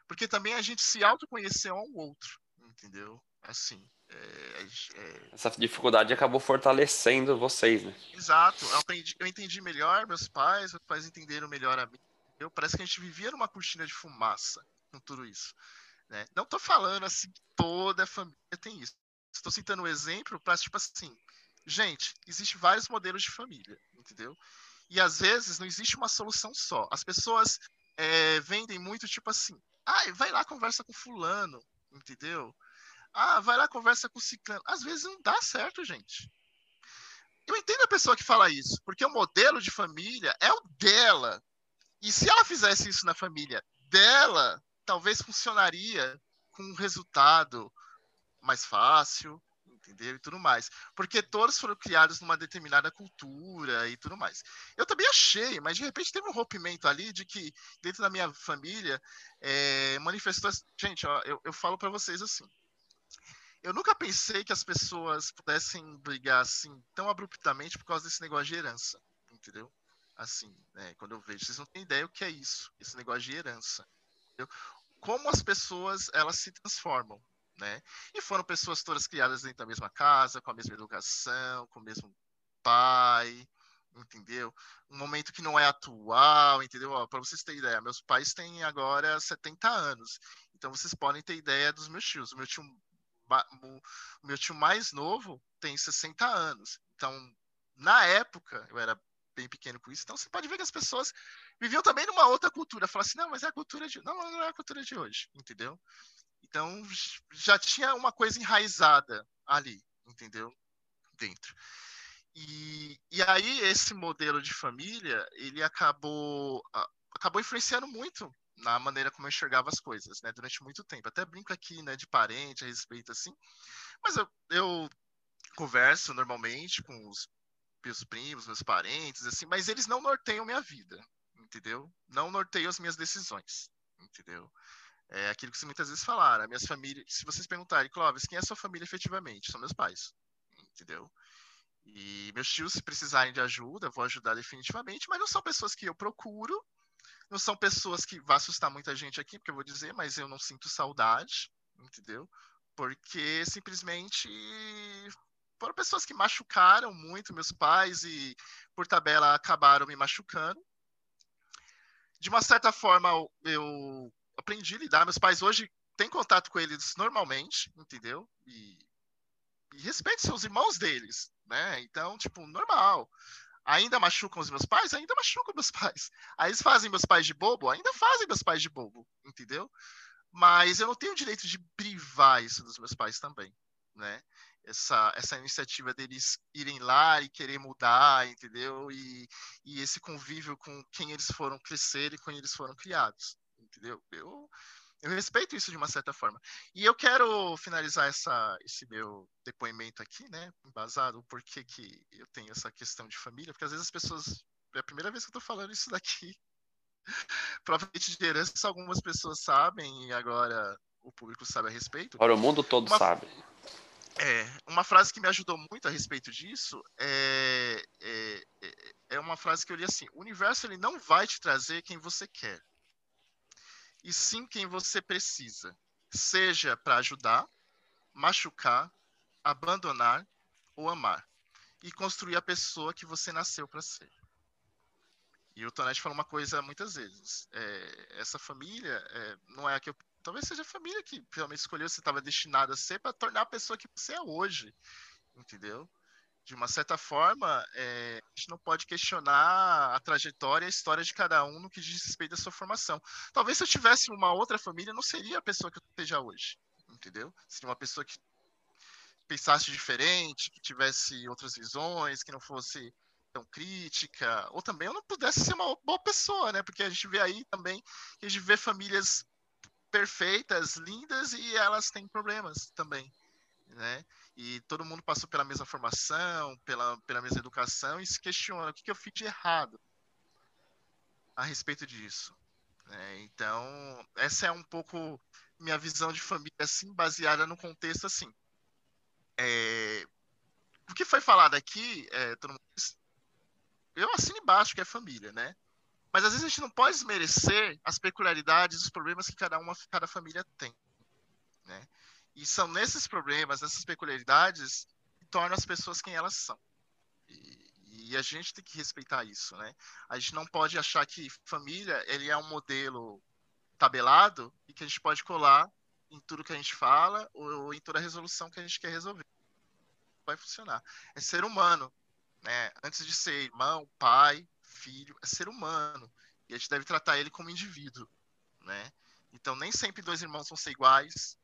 porque também a gente se autoconheceu um ao outro, entendeu? Assim. É, é... Essa dificuldade acabou fortalecendo vocês, né? Exato. Eu, aprendi, eu entendi melhor meus pais, meus pais entenderam melhor a mim. Eu, parece que a gente vivia numa cortina de fumaça com tudo isso. Né? Não estou falando assim que toda a família tem isso. Estou citando um exemplo para, tipo assim, gente, existem vários modelos de família, entendeu? E às vezes não existe uma solução só. As pessoas é, vendem muito, tipo assim, ah, vai lá, conversa com fulano, entendeu? Ah, vai lá, conversa com ciclano. Às vezes não dá certo, gente. Eu entendo a pessoa que fala isso, porque o modelo de família é o dela. E se ela fizesse isso na família dela, talvez funcionaria com um resultado mais fácil, entendeu? E tudo mais. Porque todos foram criados numa determinada cultura e tudo mais. Eu também achei, mas de repente teve um rompimento ali de que dentro da minha família é, manifestou. Gente, ó, eu, eu falo para vocês assim. Eu nunca pensei que as pessoas pudessem brigar assim tão abruptamente por causa desse negócio de herança, entendeu? Assim, né, quando eu vejo, vocês não têm ideia o que é isso, esse negócio de herança. Entendeu? como as pessoas elas se transformam, né? E foram pessoas todas criadas dentro da mesma casa, com a mesma educação, com o mesmo pai, entendeu? Um momento que não é atual, entendeu? Para vocês terem ideia, meus pais têm agora 70 anos, então vocês podem ter ideia dos meus tios. O meu tio, o meu tio mais novo tem 60 anos, então na época eu era bem pequeno com isso, então você pode ver que as pessoas viviam também numa outra cultura. Falar assim, não, mas é a cultura de. Não, não é a cultura de hoje, entendeu? Então já tinha uma coisa enraizada ali, entendeu? Dentro. E, e aí esse modelo de família, ele acabou acabou influenciando muito na maneira como eu enxergava as coisas, né, durante muito tempo. Até brinco aqui, né, de parente a respeito assim. Mas eu, eu converso normalmente com os meus primos, meus parentes, assim, mas eles não norteiam minha vida, entendeu? Não norteiam as minhas decisões, entendeu? É aquilo que vocês muitas vezes falaram. A minha família, se vocês perguntarem, Clóvis, quem é a sua família efetivamente? São meus pais, entendeu? E meus tios, se precisarem de ajuda, vou ajudar definitivamente, mas não são pessoas que eu procuro, não são pessoas que vão assustar muita gente aqui, porque eu vou dizer, mas eu não sinto saudade, entendeu? Porque simplesmente foram pessoas que machucaram muito meus pais e, por tabela, acabaram me machucando. De uma certa forma, eu aprendi a lidar. Meus pais hoje têm contato com eles normalmente, entendeu? E, e respeito seus irmãos deles, né? Então, tipo, normal. Ainda machucam os meus pais? Ainda machucam meus pais. Aí eles fazem meus pais de bobo? Ainda fazem meus pais de bobo, entendeu? Mas eu não tenho o direito de privar isso dos meus pais também, né? essa, essa iniciativa deles irem lá e querer mudar, entendeu? E, e esse convívio com quem eles foram crescer e com quem eles foram criados, entendeu? Eu, eu respeito isso de uma certa forma. E eu quero finalizar essa, esse meu depoimento aqui, né? Embasado, por que eu tenho essa questão de família, porque às vezes as pessoas. É a primeira vez que eu estou falando isso daqui. Provavelmente de herança, algumas pessoas sabem, e agora o público sabe a respeito. Agora o mundo todo uma... sabe. É, uma frase que me ajudou muito a respeito disso é, é, é, é uma frase que eu li assim: o universo ele não vai te trazer quem você quer, e sim quem você precisa, seja para ajudar, machucar, abandonar ou amar, e construir a pessoa que você nasceu para ser. E o Tonete falou uma coisa muitas vezes: é, essa família é, não é a que eu talvez seja a família que realmente escolheu você estava destinado a ser para tornar a pessoa que você é hoje, entendeu? De uma certa forma, é, a gente não pode questionar a trajetória e a história de cada um no que diz respeito à sua formação. Talvez se eu tivesse uma outra família, não seria a pessoa que eu seja hoje, entendeu? Seria uma pessoa que pensasse diferente, que tivesse outras visões, que não fosse tão crítica, ou também eu não pudesse ser uma boa pessoa, né? Porque a gente vê aí também, a gente vê famílias perfeitas, lindas e elas têm problemas também, né? E todo mundo passou pela mesma formação, pela, pela mesma educação e se questiona o que, que eu fiz de errado a respeito disso. Né? Então, essa é um pouco minha visão de família, assim, baseada no contexto assim. É... O que foi falado aqui, é, todo mundo... eu assino embaixo que é família, né? Mas às vezes a gente não pode desmerecer as peculiaridades, os problemas que cada uma, cada família tem, né? E são nesses problemas, nessas peculiaridades, que tornam as pessoas quem elas são. E, e, a gente tem que respeitar isso, né? A gente não pode achar que família ele é um modelo tabelado e que a gente pode colar em tudo que a gente fala ou, ou em toda resolução que a gente quer resolver. Vai funcionar. É ser humano, né? Antes de ser irmão, pai, filho, é ser humano. E a gente deve tratar ele como indivíduo, né? Então, nem sempre dois irmãos vão ser iguais,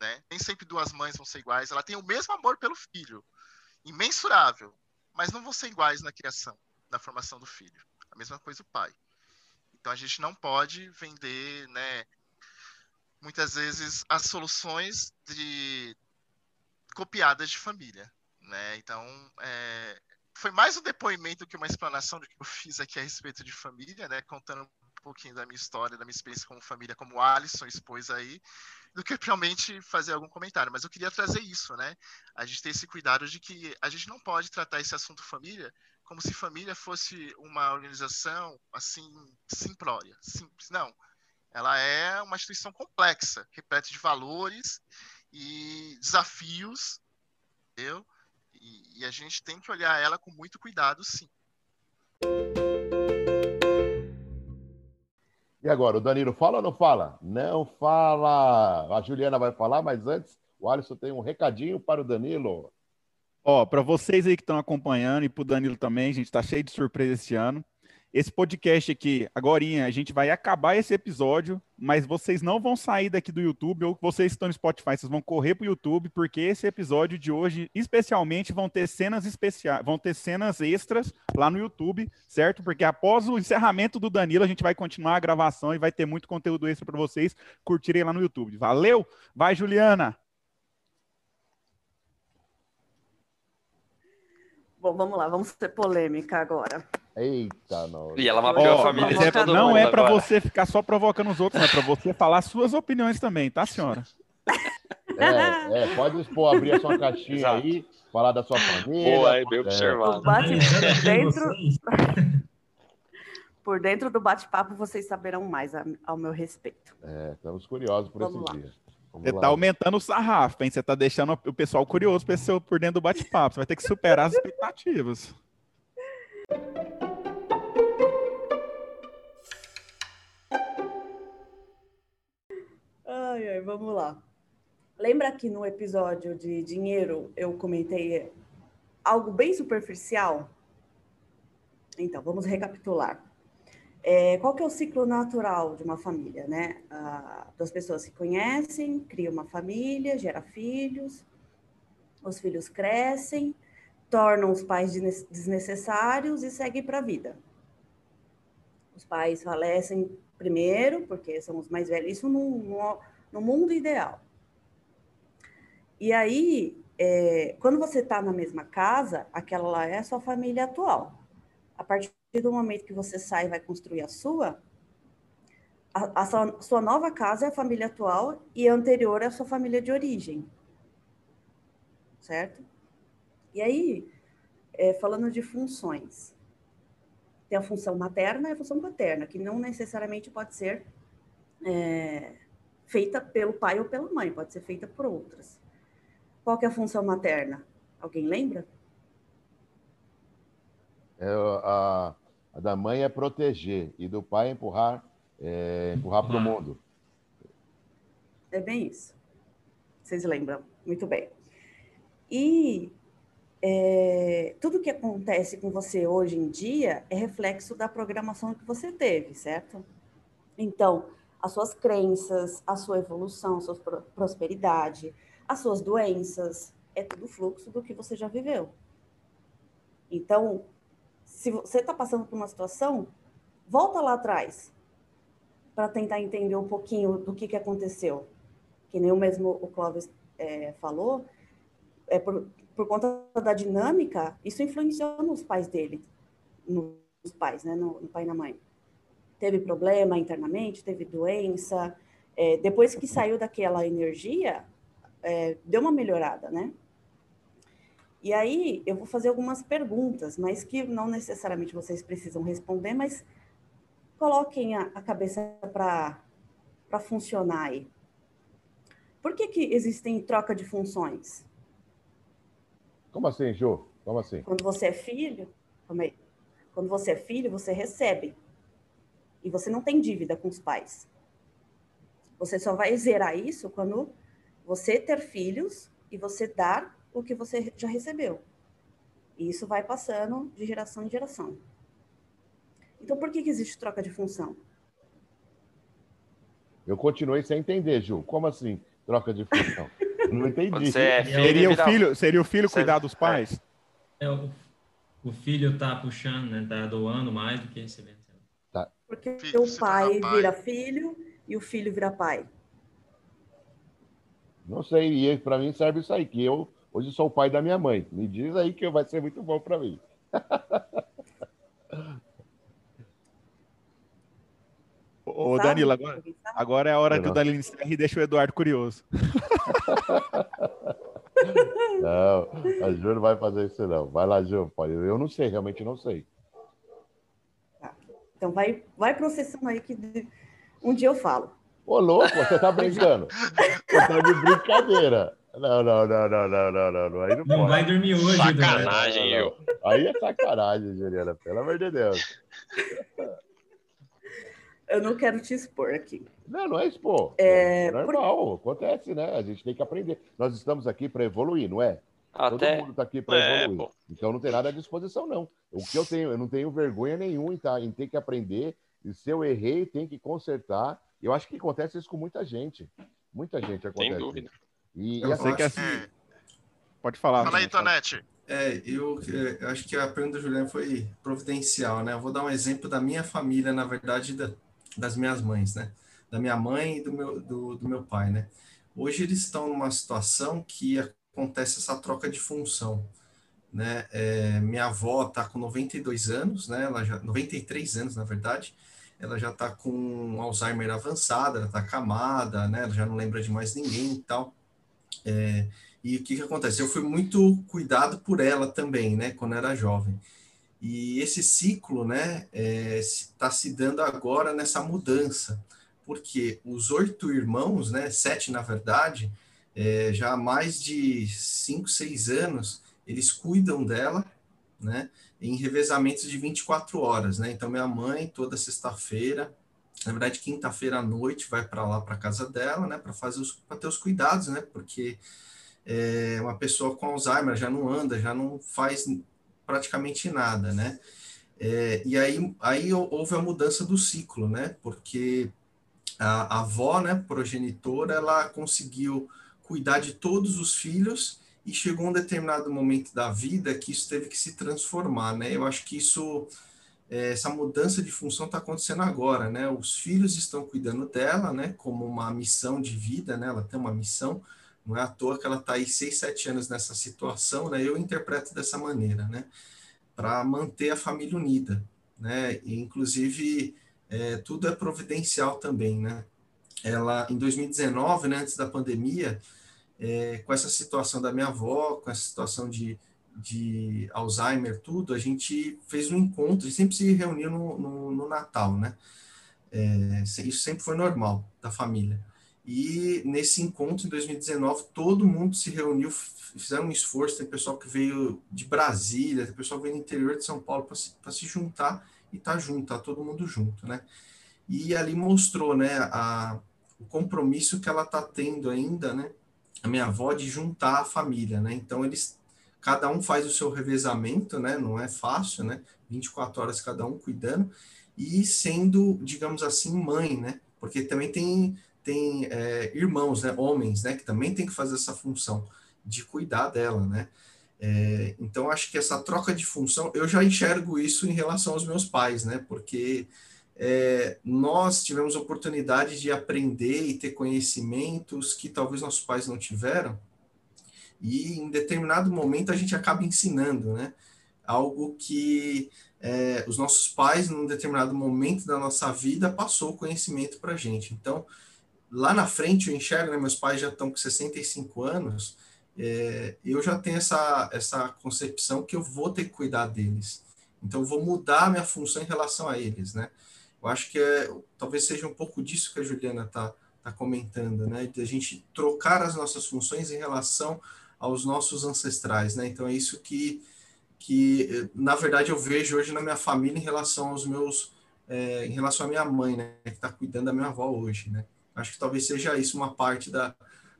né? Nem sempre duas mães vão ser iguais. Ela tem o mesmo amor pelo filho, imensurável, mas não vão ser iguais na criação, na formação do filho. A mesma coisa o pai. Então, a gente não pode vender, né? Muitas vezes as soluções de copiadas de família, né? Então, é, foi mais um depoimento que uma explanação do que eu fiz aqui a respeito de família, né? Contando um pouquinho da minha história, da minha experiência como família, como Alisson expôs aí, do que realmente fazer algum comentário. Mas eu queria trazer isso, né? A gente ter esse cuidado de que a gente não pode tratar esse assunto família como se família fosse uma organização assim simplória, simples. Não. ela é uma instituição complexa, repleta de valores e desafios, entendeu? E, e a gente tem que olhar ela com muito cuidado, sim. E agora, o Danilo fala ou não fala? Não fala. A Juliana vai falar, mas antes, o Alisson tem um recadinho para o Danilo. Ó, para vocês aí que estão acompanhando e para o Danilo também, a gente está cheio de surpresa esse ano. Esse podcast aqui, agora a gente vai acabar esse episódio, mas vocês não vão sair daqui do YouTube ou vocês estão no Spotify, vocês vão correr para o YouTube, porque esse episódio de hoje, especialmente, vão ter cenas especiais, vão ter cenas extras lá no YouTube, certo? Porque após o encerramento do Danilo, a gente vai continuar a gravação e vai ter muito conteúdo extra para vocês curtirem lá no YouTube. Valeu? Vai, Juliana! Bom, vamos lá, vamos ser polêmica agora. Eita, não. E ela mapeou oh, a família de todo Não é para você ficar só provocando os outros, é para você falar suas opiniões também, tá, senhora? É, é pode expor, abrir a sua caixinha Exato. aí, falar da sua família. Boa, aí, bem é. observado. Bate dentro... Por dentro do bate-papo, vocês saberão mais ao meu respeito. É, estamos curiosos por Vamos esse lá. dia. Vamos você lá. tá aumentando o sarrafo, hein? Você tá deixando o pessoal curioso por dentro do bate-papo. Você vai ter que superar as expectativas. Ai, ai, vamos lá. Lembra que no episódio de dinheiro eu comentei algo bem superficial? Então, vamos recapitular. É, qual que é o ciclo natural de uma família, né? Ah, duas pessoas se conhecem, criam uma família, gera filhos, os filhos crescem, tornam os pais desnecessários e seguem para a vida. Os pais falecem primeiro, porque são os mais velhos, isso no, no, no mundo ideal. E aí, é, quando você está na mesma casa, aquela lá é a sua família atual. A partir do momento que você sai e vai construir a sua, a, a sua, sua, nova casa é a família atual e a anterior é a sua família de origem. Certo? E aí, é, falando de funções, tem a função materna e a função paterna, que não necessariamente pode ser é, feita pelo pai ou pela mãe, pode ser feita por outras. Qual que é a função materna? Alguém lembra? É, a, a, da mãe é proteger e do pai é empurrar, é, empurrar para o mundo. É bem isso. Vocês lembram? Muito bem. E é, tudo que acontece com você hoje em dia é reflexo da programação que você teve, certo? Então, as suas crenças, a sua evolução, a sua prosperidade, as suas doenças, é tudo fluxo do que você já viveu. Então, se você está passando por uma situação, volta lá atrás para tentar entender um pouquinho do que, que aconteceu. Que nem o mesmo o Clóvis é, falou, é por, por conta da dinâmica, isso influenciou nos pais dele, nos pais, né, no, no pai e na mãe. Teve problema internamente, teve doença. É, depois que saiu daquela energia, é, deu uma melhorada, né? E aí eu vou fazer algumas perguntas, mas que não necessariamente vocês precisam responder, mas coloquem a, a cabeça para funcionar aí. Por que, que existem troca de funções? Como assim, Ju? Como assim? Quando você é filho, aí. Quando você é filho, você recebe. E você não tem dívida com os pais. Você só vai zerar isso quando você ter filhos e você dar o que você já recebeu. E isso vai passando de geração em geração. Então, por que, que existe troca de função? Eu continuei sem entender, Ju. Como assim, troca de função? Não entendi. Você é filho, seria, o filho, seria o filho Você... cuidar dos pais? É, o, o filho tá puxando, né? Tá doando mais do que recebendo. Porque filho, o pai vira filho e o filho vira pai. Não sei, e para mim serve isso aí, que eu hoje sou o pai da minha mãe. Me diz aí que vai ser muito bom para mim. Ô, Danilo, agora, agora é a hora que o Danilo encerra e deixa o Eduardo curioso. Não, a Ju não vai fazer isso, não. Vai lá, Ju. Pode. Eu não sei, realmente não sei. Então, vai, vai processando aí que Um dia eu falo. Ô, louco, você tá brincando. você tá de brincadeira. Não, não, não, não, não, não, não. não. Aí não, não vai dormir hoje, Sacanagem, eu. Aí é sacanagem, Juliana, pelo amor de Deus. Eu não quero te expor aqui. Não, não é expor. É, é normal, por... acontece, né? A gente tem que aprender. Nós estamos aqui para evoluir, não é? Até... Todo mundo está aqui para é, evoluir. Pô. Então não tem nada à disposição, não. O que eu tenho, eu não tenho vergonha nenhuma em, tá, em ter que aprender. E se eu errei, tem que consertar. Eu acho que acontece isso com muita gente. Muita gente acontece. Sem dúvida. E, eu e sei que assim. Que... Pode falar. Fala aí, Tonete. É, eu, eu, acho que a pergunta do Juliano foi providencial, né? Eu vou dar um exemplo da minha família, na verdade, da, das minhas mães, né? Da minha mãe e do meu, do, do meu pai, né? Hoje eles estão numa situação que acontece essa troca de função, né? É, minha avó está com 92 anos, né? Ela já 93 anos, na verdade. Ela já está com Alzheimer avançada, ela está camada, né? Ela já não lembra de mais ninguém e tal. É, e o que, que acontece? Eu fui muito cuidado por ela também, né? Quando era jovem. E esse ciclo, né, está é, se dando agora nessa mudança, porque os oito irmãos, né, sete na verdade, é, já há mais de cinco, seis anos, eles cuidam dela, né, em revezamentos de 24 horas, né? Então minha mãe toda sexta-feira, na verdade quinta-feira à noite, vai para lá para casa dela, né, para fazer os para ter os cuidados, né? Porque é, uma pessoa com Alzheimer já não anda, já não faz praticamente nada, né? É, e aí, aí houve a mudança do ciclo, né? Porque a, a avó, né, progenitora, ela conseguiu cuidar de todos os filhos e chegou um determinado momento da vida que isso teve que se transformar, né? Eu acho que isso, é, essa mudança de função está acontecendo agora, né? Os filhos estão cuidando dela, né? Como uma missão de vida, né? Ela tem uma missão, não é à toa que ela está aí seis, sete anos nessa situação, né? Eu interpreto dessa maneira, né? Para manter a família unida, né? E, inclusive, é, tudo é providencial também, né? Ela, em 2019, né, antes da pandemia, é, com essa situação da minha avó, com essa situação de, de Alzheimer, tudo, a gente fez um encontro, e sempre se reuniu no, no, no Natal, né? É, isso sempre foi normal da família. E nesse encontro, em 2019, todo mundo se reuniu, fizeram um esforço. Tem pessoal que veio de Brasília, tem pessoal que veio do interior de São Paulo para se, se juntar e tá junto, tá todo mundo junto, né? E ali mostrou, né, a, o compromisso que ela está tendo ainda, né? A minha avó de juntar a família, né? Então eles, cada um faz o seu revezamento, né? Não é fácil, né? 24 horas cada um cuidando e sendo, digamos assim, mãe, né? Porque também tem tem é, irmãos, né, homens, né, que também tem que fazer essa função de cuidar dela, né? É, então acho que essa troca de função, eu já enxergo isso em relação aos meus pais, né? Porque é, nós tivemos oportunidade de aprender e ter conhecimentos que talvez nossos pais não tiveram, e em determinado momento a gente acaba ensinando, né? Algo que é, os nossos pais, num determinado momento da nossa vida, passou o conhecimento para a gente. Então, lá na frente eu enxergo, né, meus pais já estão com 65 anos, é, eu já tenho essa, essa concepção que eu vou ter que cuidar deles. Então, eu vou mudar a minha função em relação a eles, né? Eu acho que é, talvez seja um pouco disso que a Juliana está tá comentando, né? De a gente trocar as nossas funções em relação aos nossos ancestrais, né? Então, é isso que, que na verdade, eu vejo hoje na minha família em relação aos meus... É, em relação à minha mãe, né? Que está cuidando da minha avó hoje, né? Acho que talvez seja isso uma parte da,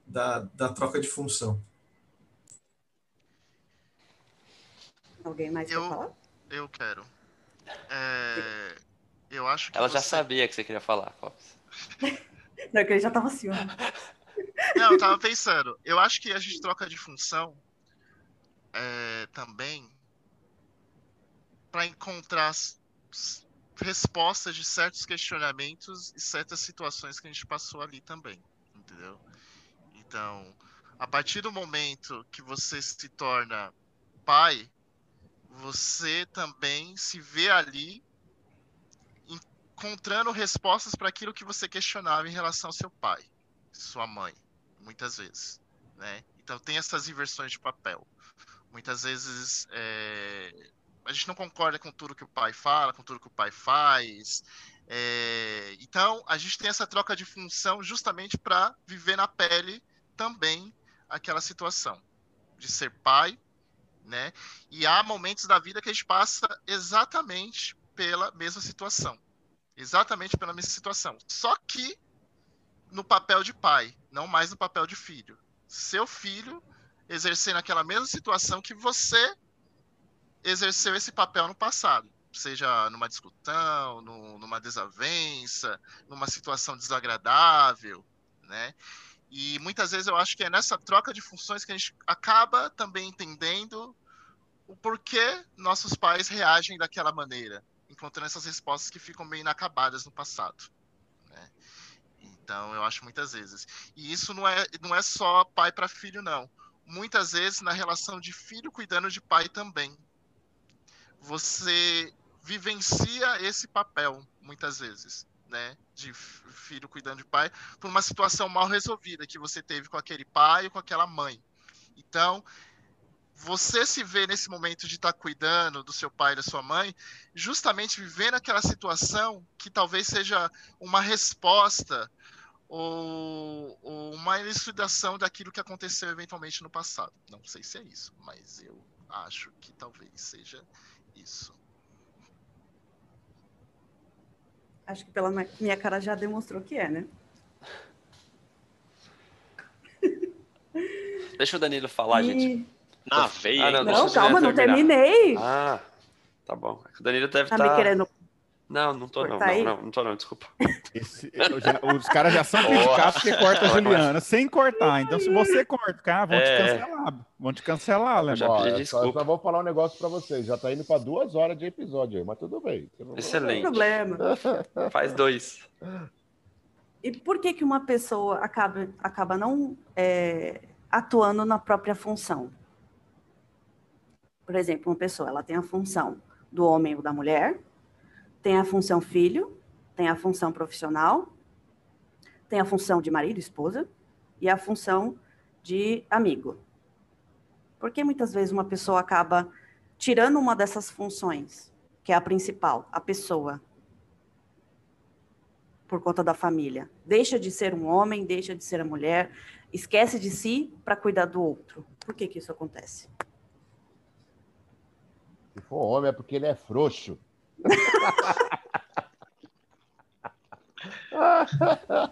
da, da troca de função. Alguém mais eu, quer falar? Eu quero. É, eu acho que Ela você... já sabia que você queria falar, Clóvis. Não, que ele já estava assim. Não, eu tava pensando. Eu acho que a gente troca de função é, também para encontrar respostas de certos questionamentos e certas situações que a gente passou ali também, entendeu? Então, a partir do momento que você se torna pai, você também se vê ali encontrando respostas para aquilo que você questionava em relação ao seu pai, sua mãe, muitas vezes, né? Então tem essas inversões de papel. Muitas vezes é, a gente não concorda com tudo que o pai fala, com tudo que o pai faz. É, então, a gente tem essa troca de função justamente para viver na pele também aquela situação de ser pai, né? E há momentos da vida que a gente passa exatamente pela mesma situação. Exatamente pela mesma situação. Só que no papel de pai, não mais no papel de filho. Seu filho exercendo aquela mesma situação que você exerceu esse papel no passado seja numa discussão, no, numa desavença, numa situação desagradável, né? E muitas vezes eu acho que é nessa troca de funções que a gente acaba também entendendo o porquê nossos pais reagem daquela maneira, encontrando essas respostas que ficam meio inacabadas no passado. Né? Então, eu acho muitas vezes. E isso não é, não é só pai para filho, não. Muitas vezes na relação de filho cuidando de pai também. Você vivencia esse papel, muitas vezes, né? De filho cuidando de pai, por uma situação mal resolvida que você teve com aquele pai ou com aquela mãe. Então, você se vê nesse momento de estar tá cuidando do seu pai e da sua mãe, justamente vivendo aquela situação que talvez seja uma resposta ou, ou uma elucidação daquilo que aconteceu eventualmente no passado. Não sei se é isso, mas eu acho que talvez seja isso. Acho que pela minha cara já demonstrou que é, né? Deixa o Danilo falar, e... gente. Na veia. Ah, não, não calma, não terminei. Ah, tá bom. O Danilo deve estar. Tá, tá... me querendo não, não tô não, não, não, não, tô não, desculpa. Esse, já, os caras já são criticados porque corta a Juliana, sem cortar. Então, se você cortar, vão é... te cancelar. Vão te cancelar, Léo. Já pedi desculpa. Só, só vou falar um negócio pra vocês. Já tá indo pra duas horas de episódio aí, mas tudo bem. Excelente. Não tem problema. Faz dois. E por que que uma pessoa acaba, acaba não é, atuando na própria função? Por exemplo, uma pessoa, ela tem a função do homem ou da mulher, tem a função filho, tem a função profissional, tem a função de marido, esposa e a função de amigo. Porque muitas vezes uma pessoa acaba tirando uma dessas funções, que é a principal, a pessoa, por conta da família. Deixa de ser um homem, deixa de ser a mulher, esquece de si para cuidar do outro. Por que, que isso acontece? Se for homem é porque ele é frouxo.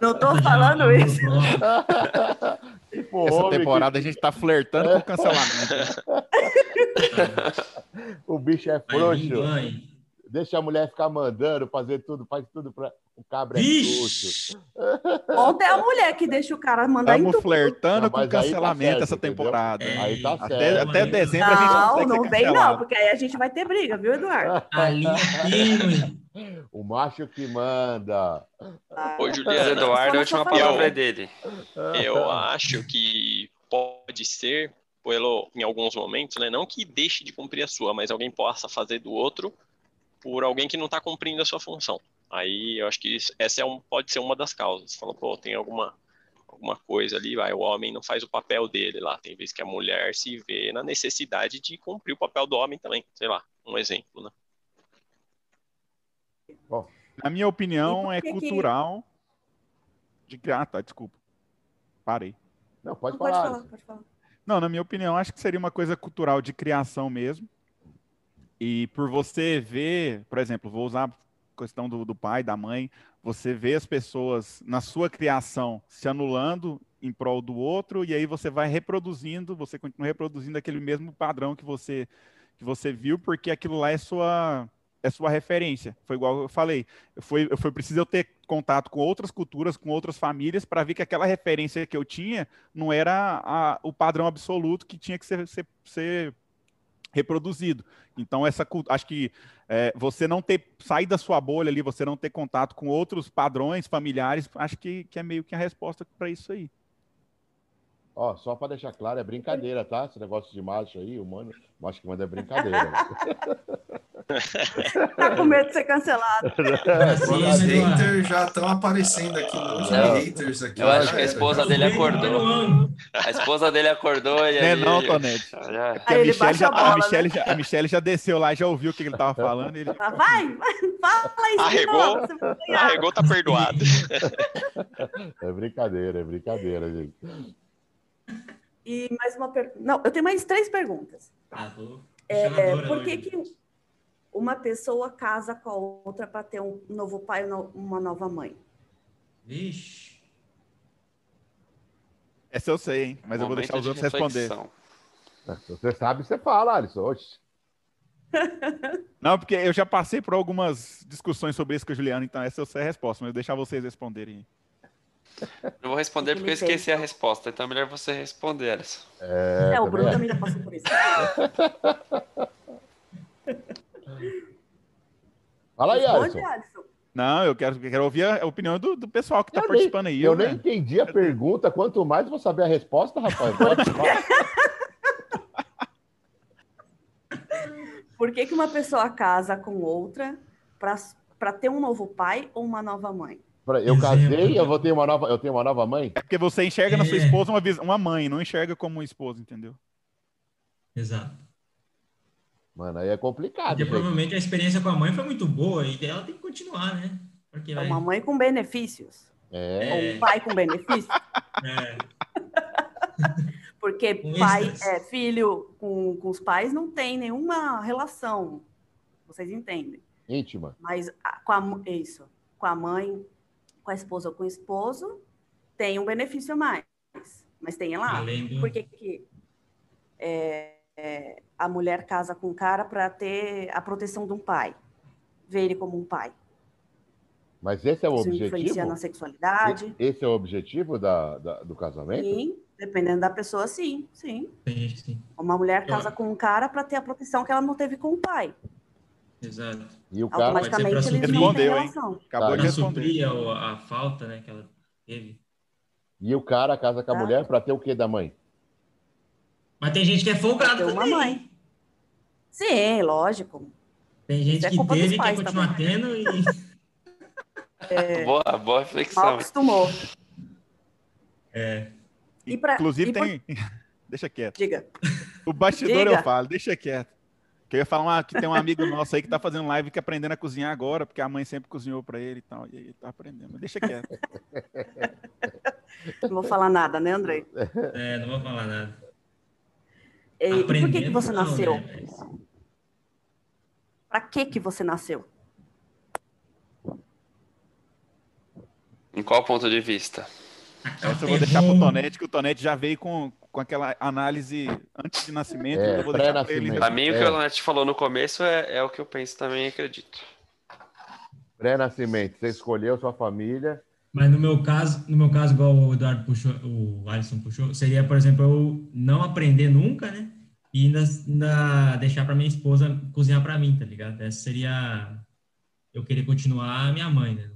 Não tô falando isso. Essa temporada que... a gente tá flertando com o cancelamento. o bicho é frouxo. Deixa a mulher ficar mandando, fazer tudo, faz tudo para o cabra é frouxo. Ontem é a mulher que deixa o cara mandar Estamos flertando com tá cancelamento tá essa temporada. É, aí tá certo. Até, até dezembro não, a gente não Não, não vem não, porque aí a gente vai ter briga, viu, Eduardo? A linha O macho que manda. Ah, Ô, Juliano Eduardo, a última palavra é dele. Eu acho que pode ser, pelo, em alguns momentos, né, não que deixe de cumprir a sua, mas alguém possa fazer do outro por alguém que não está cumprindo a sua função. Aí eu acho que isso, essa é um, pode ser uma das causas. Falou, pô, tem alguma, alguma coisa ali, vai, o homem não faz o papel dele lá. Tem vezes que a mulher se vê na necessidade de cumprir o papel do homem também. Sei lá, um exemplo, né? Bom, na minha opinião, é cultural que... de criar. Ah, tá, desculpa. Parei. Não, pode, não, falar. pode falar. Pode falar. Não, na minha opinião, acho que seria uma coisa cultural de criação mesmo. E por você ver, por exemplo, vou usar a questão do, do pai, da mãe, você vê as pessoas na sua criação se anulando em prol do outro, e aí você vai reproduzindo, você continua reproduzindo aquele mesmo padrão que você que você viu, porque aquilo lá é sua é sua referência. Foi igual eu falei. Foi, foi preciso eu ter contato com outras culturas, com outras famílias, para ver que aquela referência que eu tinha não era a, o padrão absoluto que tinha que ser, ser, ser reproduzido. Então, essa acho que é, você não ter sair da sua bolha ali, você não ter contato com outros padrões familiares, acho que, que é meio que a resposta para isso aí. Ó, só para deixar claro, é brincadeira, tá? Esse negócio de macho aí, humano, macho que manda é brincadeira. tá com medo de ser cancelado. Os haters já estão aparecendo aqui, de haters aqui. Eu acho que a esposa dele acordou. A esposa dele acordou e aí... É não, Tonete. Já... A, Michelle já, a, bola, a, Michelle né? já, a Michelle já desceu lá, já ouviu o que ele tava falando. Ele... Vai, vai, fala isso Arregou, arregou tá perdoado. É brincadeira, é brincadeira, gente. E mais uma pergunta. Não, eu tenho mais três perguntas. Ah, é, por que, que uma pessoa casa com a outra para ter um novo pai ou uma nova mãe? Vixe. Essa eu sei, hein? Mas Momento eu vou deixar os outros responder. Você sabe, você fala, Alisson. Oxe. Não, porque eu já passei por algumas discussões sobre isso com o Juliano, então essa eu sei a resposta, mas eu vou deixar vocês responderem. Eu vou responder porque eu esqueci a resposta, então é melhor você responder, Alisson. É, é o Bruno também já passou por isso. Fala aí, Alisson. Alisson. Não, eu quero, quero ouvir a opinião do, do pessoal que está participando aí. Eu, nem entendi a pergunta, quanto mais vou saber a resposta, rapaz. Por que, que uma pessoa casa com outra para ter um novo pai ou uma nova mãe? Eu casei, eu vou ter uma nova, eu tenho uma nova mãe? É porque você enxerga é. na sua é. esposa uma, uma mãe, não enxerga como esposa, entendeu? Exato. Mano, aí é complicado. Porque provavelmente a experiência com a mãe foi muito boa e ela tem que continuar, né? Porque é uma mãe com benefícios. É. Ou um pai com benefícios. É. Porque com pai, é, filho com, com os pais não tem nenhuma relação. Vocês entendem? Íntima. Mas com a, isso. Com a mãe, com a esposa ou com o esposo, tem um benefício a mais. Mas tem lá. Do... Por que, que é, é, a mulher casa com o cara para ter a proteção de um pai? Ver ele como um pai. Mas esse é o Isso objetivo? influencia na sexualidade. Esse é o objetivo da, da, do casamento? Sim, dependendo da pessoa, sim, sim. sim, sim. Uma mulher casa com um cara para ter a proteção que ela não teve com o pai. Exato. E o cara automaticamente ele respondeu, hein? Acabou tá. de responder a, a, falta, né, que ela teve. E o cara casa com a tá. mulher para ter o que da mãe? Mas tem gente que é folgado também. Uma mãe. Sim, lógico. Tem gente é que teve e quer continuar também. tendo e... É... boa, boa reflexão. Mal acostumou. É. E pra, Inclusive e tem... deixa quieto. Diga. O bastidor Diga. eu falo, deixa quieto. Eu ia falar que tem um amigo nosso aí que tá fazendo live que aprendendo a cozinhar agora, porque a mãe sempre cozinhou para ele e tal. E ele tá aprendendo. Mas deixa quieto. Não vou falar nada, né, André? É, não vou falar nada. E, e por que, que você nasceu? Né? Para que que você nasceu? Em qual ponto de vista? Essa eu vou deixar para o Tonete, que o Tonete já veio com, com aquela análise antes de nascimento. É, Para mim, o que é. o Tonete falou no começo é, é o que eu penso também acredito. Pré-nascimento, você escolheu sua família. Mas no meu caso, no meu caso, igual o Eduardo puxou, o Alisson puxou, seria, por exemplo, eu não aprender nunca, né? E ainda, ainda deixar para minha esposa cozinhar para mim, tá ligado? Essa seria eu querer continuar a minha mãe, né.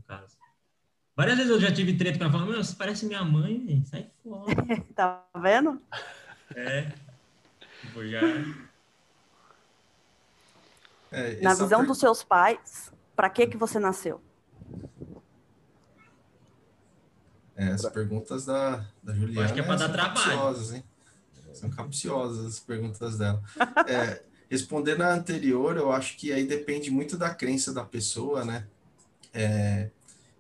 Várias vezes eu já tive treta com ela falando, meu, você parece minha mãe, véio. sai fora. tá vendo? É. Tipo, já... É, Na visão per... dos seus pais, para que que você nasceu? É, as perguntas da, da Juliana acho que é para dar trabalho. Hein? São capciosas as perguntas dela. É, respondendo a anterior, eu acho que aí depende muito da crença da pessoa, né? É,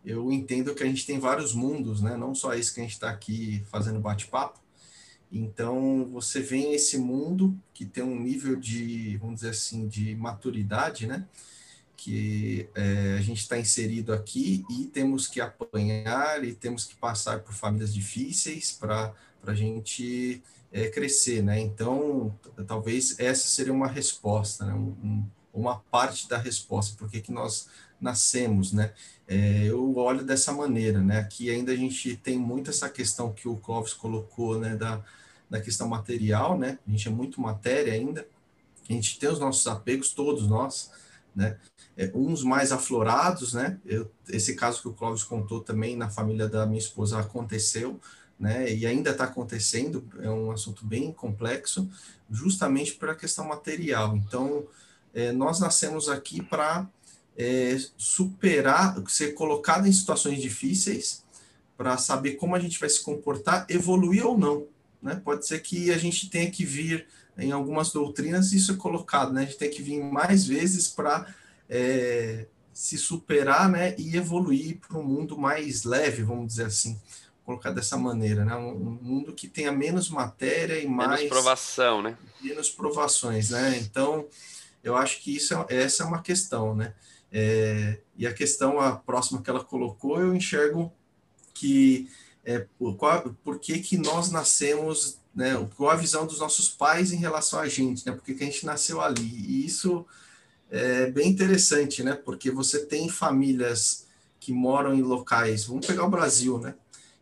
eu entendo que a gente tem vários mundos, né? Não só esse que a gente está aqui fazendo bate-papo. Então, você vem esse mundo que tem um nível de, vamos dizer assim, de maturidade, né? Que é, a gente está inserido aqui e temos que apanhar e temos que passar por famílias difíceis para a gente é, crescer, né? Então, talvez essa seria uma resposta, né? Um, um, uma parte da resposta, porque que nós nascemos, né? É, eu olho dessa maneira, né? Aqui ainda a gente tem muito essa questão que o Clóvis colocou, né? Da, da questão material, né? A gente é muito matéria ainda. A gente tem os nossos apegos, todos nós, né? É, uns mais aflorados, né? Eu, esse caso que o Clóvis contou também na família da minha esposa aconteceu, né? E ainda está acontecendo. É um assunto bem complexo, justamente para a questão material. Então é, nós nascemos aqui para é, superar, ser colocado em situações difíceis, para saber como a gente vai se comportar, evoluir ou não. Né? Pode ser que a gente tenha que vir, em algumas doutrinas, isso é colocado, né? a gente tem que vir mais vezes para é, se superar né? e evoluir para um mundo mais leve, vamos dizer assim colocar dessa maneira, né? Um mundo que tenha menos matéria e mais menos provação, né? Menos provações, né? Então, eu acho que isso é, essa é uma questão, né? É, e a questão a próxima que ela colocou, eu enxergo que é, qual, por que, que nós nascemos, né? Qual a visão dos nossos pais em relação a gente, né? Porque que a gente nasceu ali. E isso é bem interessante, né? Porque você tem famílias que moram em locais, vamos pegar o Brasil, né?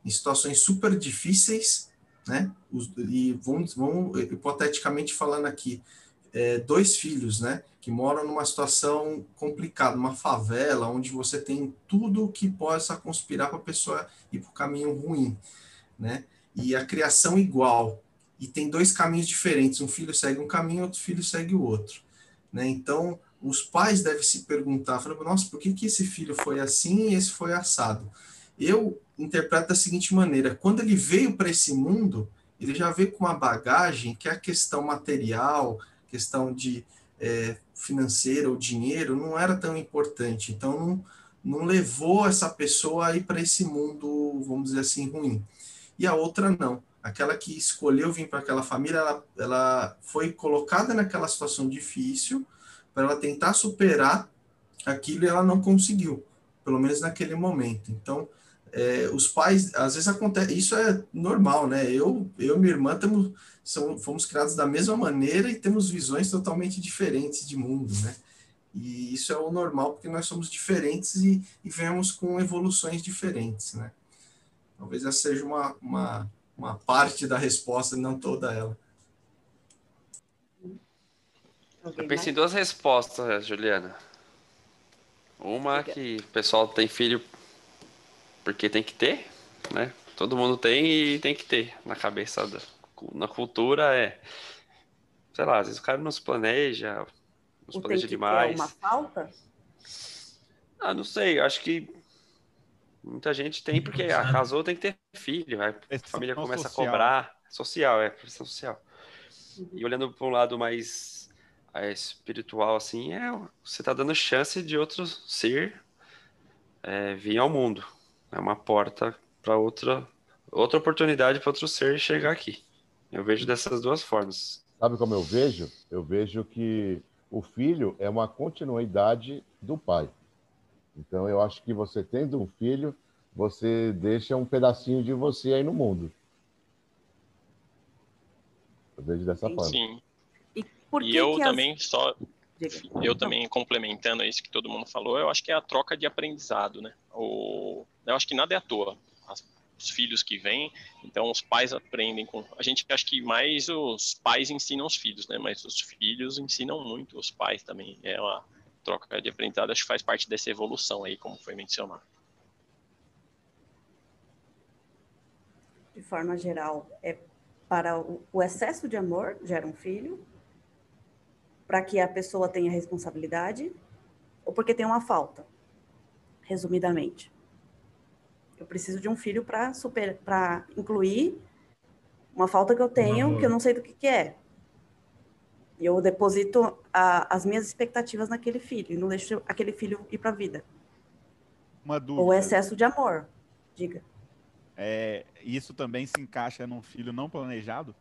em situações super difíceis, né? E vamos, vamos hipoteticamente falando aqui, é, dois filhos, né? Que moram numa situação complicada, uma favela, onde você tem tudo que possa conspirar para a pessoa ir para o caminho ruim, né? E a criação igual. E tem dois caminhos diferentes. Um filho segue um caminho, outro filho segue o outro, né? Então, os pais devem se perguntar, falando, nossa, por que, que esse filho foi assim e esse foi assado? Eu interpreto da seguinte maneira: quando ele veio para esse mundo, ele já veio com uma bagagem que é a questão material, questão de é, financeira ou dinheiro, não era tão importante. Então, não, não levou essa pessoa aí para esse mundo, vamos dizer assim, ruim. E a outra não. Aquela que escolheu vir para aquela família, ela, ela foi colocada naquela situação difícil para ela tentar superar aquilo e ela não conseguiu, pelo menos naquele momento. Então, é, os pais, às vezes acontece, isso é normal, né? Eu, eu e minha irmã temos, são, fomos criados da mesma maneira e temos visões totalmente diferentes de mundo, né? E isso é o normal porque nós somos diferentes e, e vemos com evoluções diferentes, né? Talvez essa seja uma, uma, uma parte da resposta, não toda ela. Eu pensei em duas respostas, Juliana. Uma que o pessoal tem filho porque tem que ter, né? Todo mundo tem e tem que ter na cabeça, da, na cultura é, sei lá, às vezes o cara não se planeja, não se planeja demais. uma falta? Ah, não sei, acho que muita gente tem porque ah, casou tem que ter filho, a família começa social. a cobrar, social, é pressão social. Uhum. E olhando para um lado mais é, espiritual assim, é você tá dando chance de outro ser é, vir ao mundo é uma porta para outra outra oportunidade para outro ser chegar aqui. Eu vejo dessas duas formas. Sabe como eu vejo? Eu vejo que o filho é uma continuidade do pai. Então eu acho que você tendo um filho, você deixa um pedacinho de você aí no mundo. Eu vejo dessa sim, forma. Sim. E, e eu também as... só eu também complementando isso que todo mundo falou, eu acho que é a troca de aprendizado, né? O, eu acho que nada é à toa. As, os filhos que vêm, então os pais aprendem com. A gente acha que mais os pais ensinam os filhos, né? Mas os filhos ensinam muito os pais também. É uma troca de aprendizado, acho que faz parte dessa evolução aí, como foi mencionado. De forma geral, é para o, o excesso de amor gera um filho, para que a pessoa tenha responsabilidade ou porque tem uma falta, resumidamente. Eu preciso de um filho para super para incluir uma falta que eu tenho que eu não sei do que, que é. Eu deposito a, as minhas expectativas naquele filho e não deixo aquele filho ir para a vida. Uma dúvida. Ou excesso de amor, diga. É, isso também se encaixa num filho não planejado?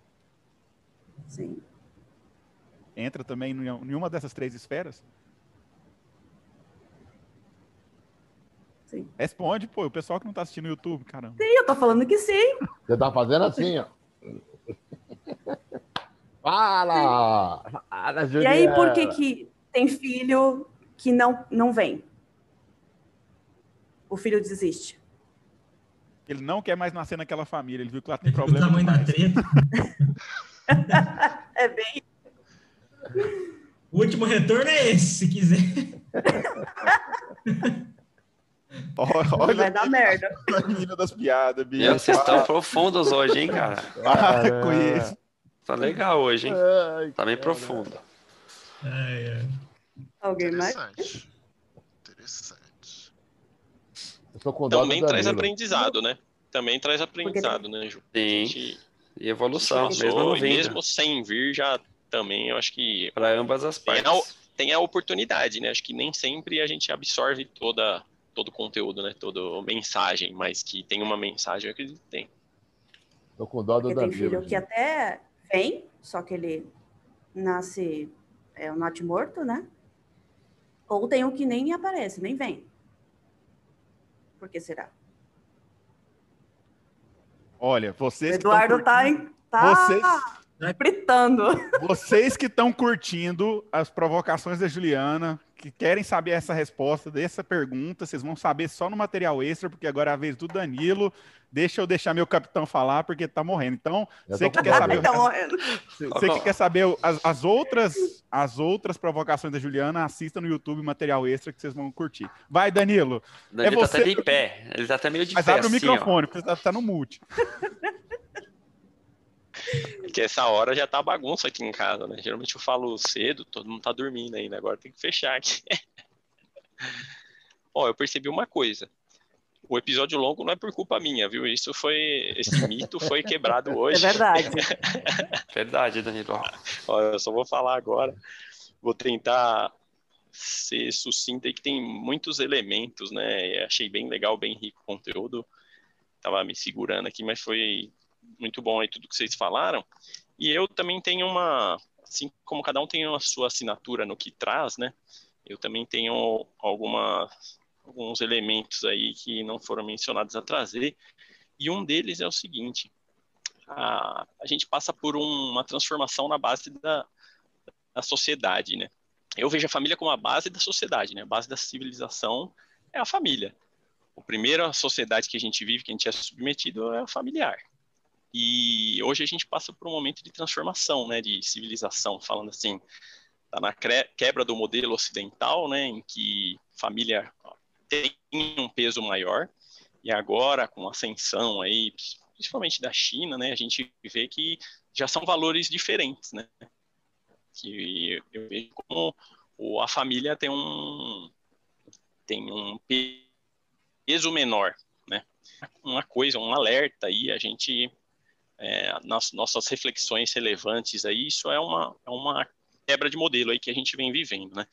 Sim entra também em uma dessas três esferas? Sim. Responde, pô, o pessoal que não tá assistindo no YouTube, caramba. Sim, eu tô falando que sim. Você tá fazendo assim, ó. Fala! Fala, E aí, por que que tem filho que não, não vem? O filho desiste. Ele não quer mais nascer naquela família, ele viu que lá tem problema. O tamanho da treta. é bem o último retorno é esse, se quiser. Olha, vai dar merda. A menina das piadas, Bia. Vocês estão profundos hoje, hein, cara? Ah, conheço. Tá legal hoje, hein? Tá bem profundo. Ai, ai. Alguém mais? Interessante. Também traz aprendizado, né? Também traz aprendizado, né, Ju? Sim. Gente, e evolução, mesmo não vindo. Mesmo sem vir, já também, eu acho que... Para ambas as partes. Tem a, tem a oportunidade, né? Acho que nem sempre a gente absorve toda todo o conteúdo, né? Toda mensagem, mas que tem uma mensagem, eu acredito que tem. Tô com dó do Porque tem filho que até vem, só que ele nasce é o nate morto, né? Ou tem um que nem aparece, nem vem. Por que será? Olha, vocês. O Eduardo tá, em, tá vocês, fritando. Vocês que estão curtindo as provocações da Juliana, que querem saber essa resposta dessa pergunta, vocês vão saber só no material extra, porque agora é a vez do Danilo. Deixa eu deixar meu capitão falar, porque tá morrendo. Então, você que, quer saber, tá você que quer saber as, as, outras, as outras provocações da Juliana, assista no YouTube material extra que vocês vão curtir. Vai, Danilo. Danilo é você... tá até de pé. Ele tá até meio de Mas pé. Mas abre assim, o microfone, ó. porque tá, tá no mute. Porque essa hora já tá bagunça aqui em casa, né? Geralmente eu falo cedo, todo mundo tá dormindo ainda, agora tem que fechar aqui. Ó, eu percebi uma coisa. O episódio longo não é por culpa minha, viu? Isso foi. Esse mito foi quebrado é hoje. É verdade. verdade, Danilo. Ó, eu só vou falar agora. Vou tentar ser sucinta e que tem muitos elementos, né? achei bem legal, bem rico o conteúdo. Tava me segurando aqui, mas foi muito bom aí tudo que vocês falaram. E eu também tenho uma, assim como cada um tem a sua assinatura no que traz, né? Eu também tenho alguma, alguns elementos aí que não foram mencionados a trazer. E um deles é o seguinte: a, a gente passa por um, uma transformação na base da, da sociedade, né? Eu vejo a família como a base da sociedade, né? A base da civilização é a família. A primeira sociedade que a gente vive, que a gente é submetido, é a familiar. E hoje a gente passa por um momento de transformação, né, de civilização, falando assim, tá na quebra do modelo ocidental, né, em que família tem um peso maior, e agora com a ascensão aí, principalmente da China, né, a gente vê que já são valores diferentes, né, que eu vejo como a família tem um tem um peso menor, né, uma coisa, um alerta aí, a gente é, nas nossas reflexões relevantes aí, isso é uma, é uma quebra de modelo aí que a gente vem vivendo, né?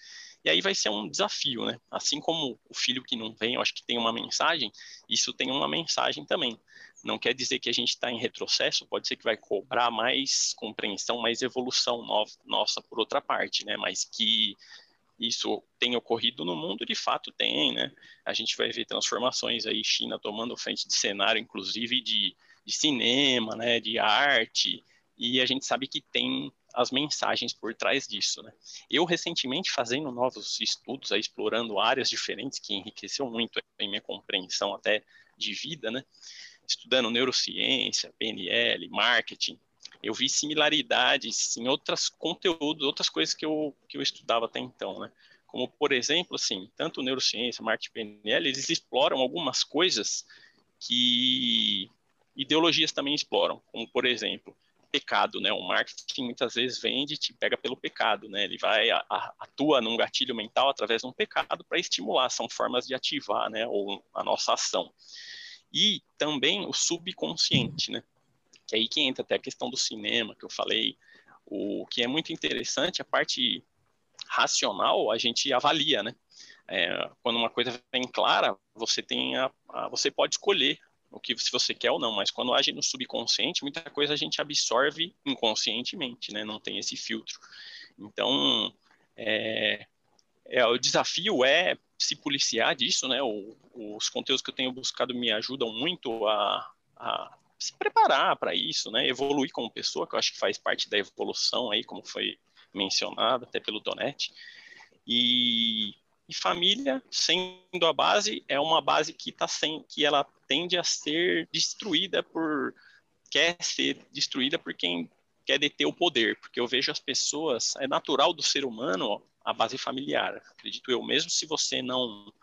E aí vai ser um desafio, né? Assim como o filho que não vem, eu acho que tem uma mensagem, isso tem uma mensagem também. Não quer dizer que a gente está em retrocesso, pode ser que vai cobrar mais compreensão, mais evolução no, nossa por outra parte, né? Mas que isso tem ocorrido no mundo, de fato tem, né? A gente vai ver transformações aí, China tomando frente de cenário, inclusive de de cinema, né, de arte, e a gente sabe que tem as mensagens por trás disso, né? Eu recentemente fazendo novos estudos, aí, explorando áreas diferentes que enriqueceu muito em minha compreensão até de vida, né? Estudando neurociência, PNL, marketing, eu vi similaridades em outros conteúdos, outras coisas que eu, que eu estudava até então, né? Como, por exemplo, assim, tanto neurociência, marketing, PNL, eles exploram algumas coisas que ideologias também exploram, como por exemplo, pecado, né? O marketing muitas vezes vende, te pega pelo pecado, né? Ele vai a, a, atua num gatilho mental através de um pecado para estimular, são formas de ativar, né? Ou a nossa ação. E também o subconsciente, né? Que é aí que entra até a questão do cinema que eu falei, o que é muito interessante, a parte racional a gente avalia, né? É, quando uma coisa vem clara, você tem a, a, você pode escolher o que se você quer ou não, mas quando age no subconsciente, muita coisa a gente absorve inconscientemente, né? Não tem esse filtro. Então, é, é, o desafio é se policiar disso, né? O, os conteúdos que eu tenho buscado me ajudam muito a, a se preparar para isso, né? Evoluir como pessoa, que eu acho que faz parte da evolução aí, como foi mencionado até pelo Donete. E e família, sendo a base, é uma base que tá sem, que ela tende a ser destruída por quer ser destruída por quem quer deter o poder, porque eu vejo as pessoas, é natural do ser humano a base familiar, acredito eu, mesmo se você não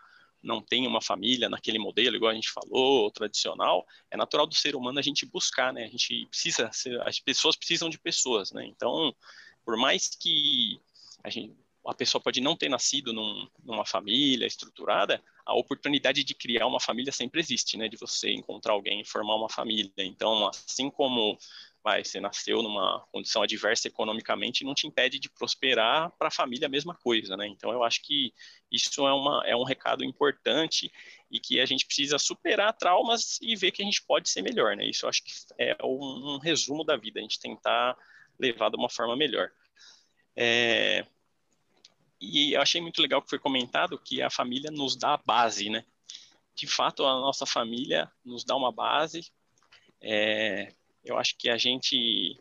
não tem uma família naquele modelo, igual a gente falou, tradicional, é natural do ser humano a gente buscar, né? A gente precisa, as pessoas precisam de pessoas, né? Então, por mais que a gente a pessoa pode não ter nascido num, numa família estruturada, a oportunidade de criar uma família sempre existe, né? De você encontrar alguém e formar uma família. Então, assim como vai, você nasceu numa condição adversa economicamente, não te impede de prosperar para a família a mesma coisa, né? Então, eu acho que isso é, uma, é um recado importante e que a gente precisa superar traumas e ver que a gente pode ser melhor, né? Isso eu acho que é um, um resumo da vida, a gente tentar levar de uma forma melhor. É, e eu achei muito legal que foi comentado que a família nos dá a base, né? De fato, a nossa família nos dá uma base. É, eu acho que a gente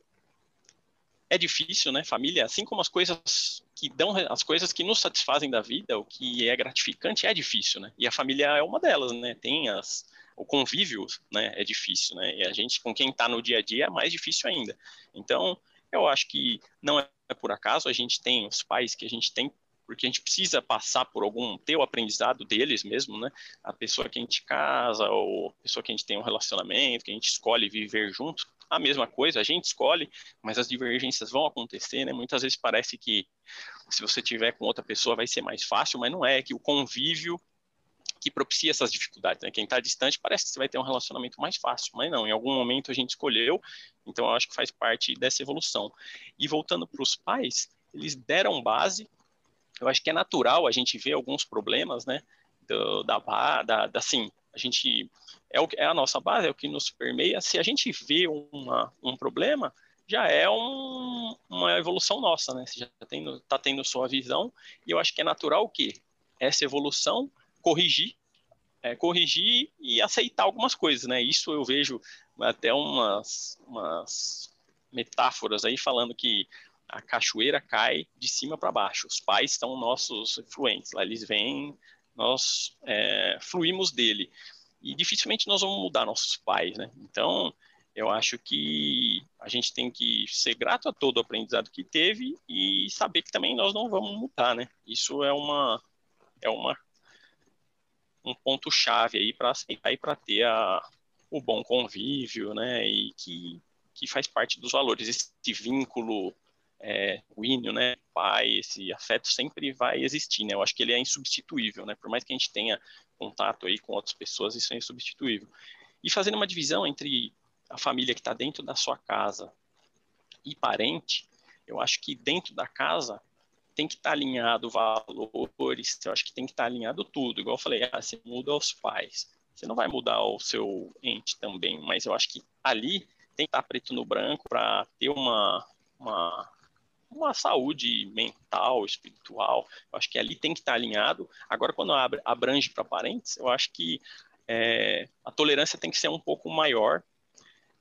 é difícil, né? Família, assim como as coisas que dão, as coisas que nos satisfazem da vida, o que é gratificante é difícil, né? E a família é uma delas, né? Tem as o convívio, né? É difícil, né? E a gente com quem está no dia a dia é mais difícil ainda. Então, eu acho que não é por acaso a gente tem os pais que a gente tem porque a gente precisa passar por algum, ter o aprendizado deles mesmo, né? A pessoa que a gente casa, ou a pessoa que a gente tem um relacionamento, que a gente escolhe viver junto, a mesma coisa, a gente escolhe, mas as divergências vão acontecer, né? Muitas vezes parece que se você tiver com outra pessoa vai ser mais fácil, mas não é, é que o convívio que propicia essas dificuldades, né? Quem está distante parece que você vai ter um relacionamento mais fácil, mas não, em algum momento a gente escolheu, então eu acho que faz parte dessa evolução. E voltando para os pais, eles deram base eu acho que é natural a gente ver alguns problemas, né, do, da, da, da, assim, a gente, é, o, é a nossa base, é o que nos permeia, se a gente vê uma, um problema, já é um, uma evolução nossa, né, você já está tendo, tá tendo sua visão, e eu acho que é natural o quê? Essa evolução, corrigir, é, corrigir e aceitar algumas coisas, né, isso eu vejo até umas, umas metáforas aí falando que a cachoeira cai de cima para baixo. Os pais são nossos influentes, lá eles vêm, nós é, fluímos dele. E dificilmente nós vamos mudar nossos pais, né? Então, eu acho que a gente tem que ser grato a todo o aprendizado que teve e saber que também nós não vamos mudar, né? Isso é uma é uma um ponto chave aí para aceitar e para ter a, o bom convívio, né? E que que faz parte dos valores, esse vínculo é, o ínio, né, pai, esse afeto sempre vai existir, né? Eu acho que ele é insubstituível, né? Por mais que a gente tenha contato aí com outras pessoas, isso é insubstituível. E fazendo uma divisão entre a família que está dentro da sua casa e parente, eu acho que dentro da casa tem que estar tá alinhado valores, eu acho que tem que estar tá alinhado tudo. Igual eu falei, ah, você muda os pais, você não vai mudar o seu ente também, mas eu acho que ali tem que estar tá preto no branco para ter uma, uma uma saúde mental, espiritual. Eu acho que ali tem que estar alinhado. Agora, quando abrange para parentes, eu acho que é, a tolerância tem que ser um pouco maior.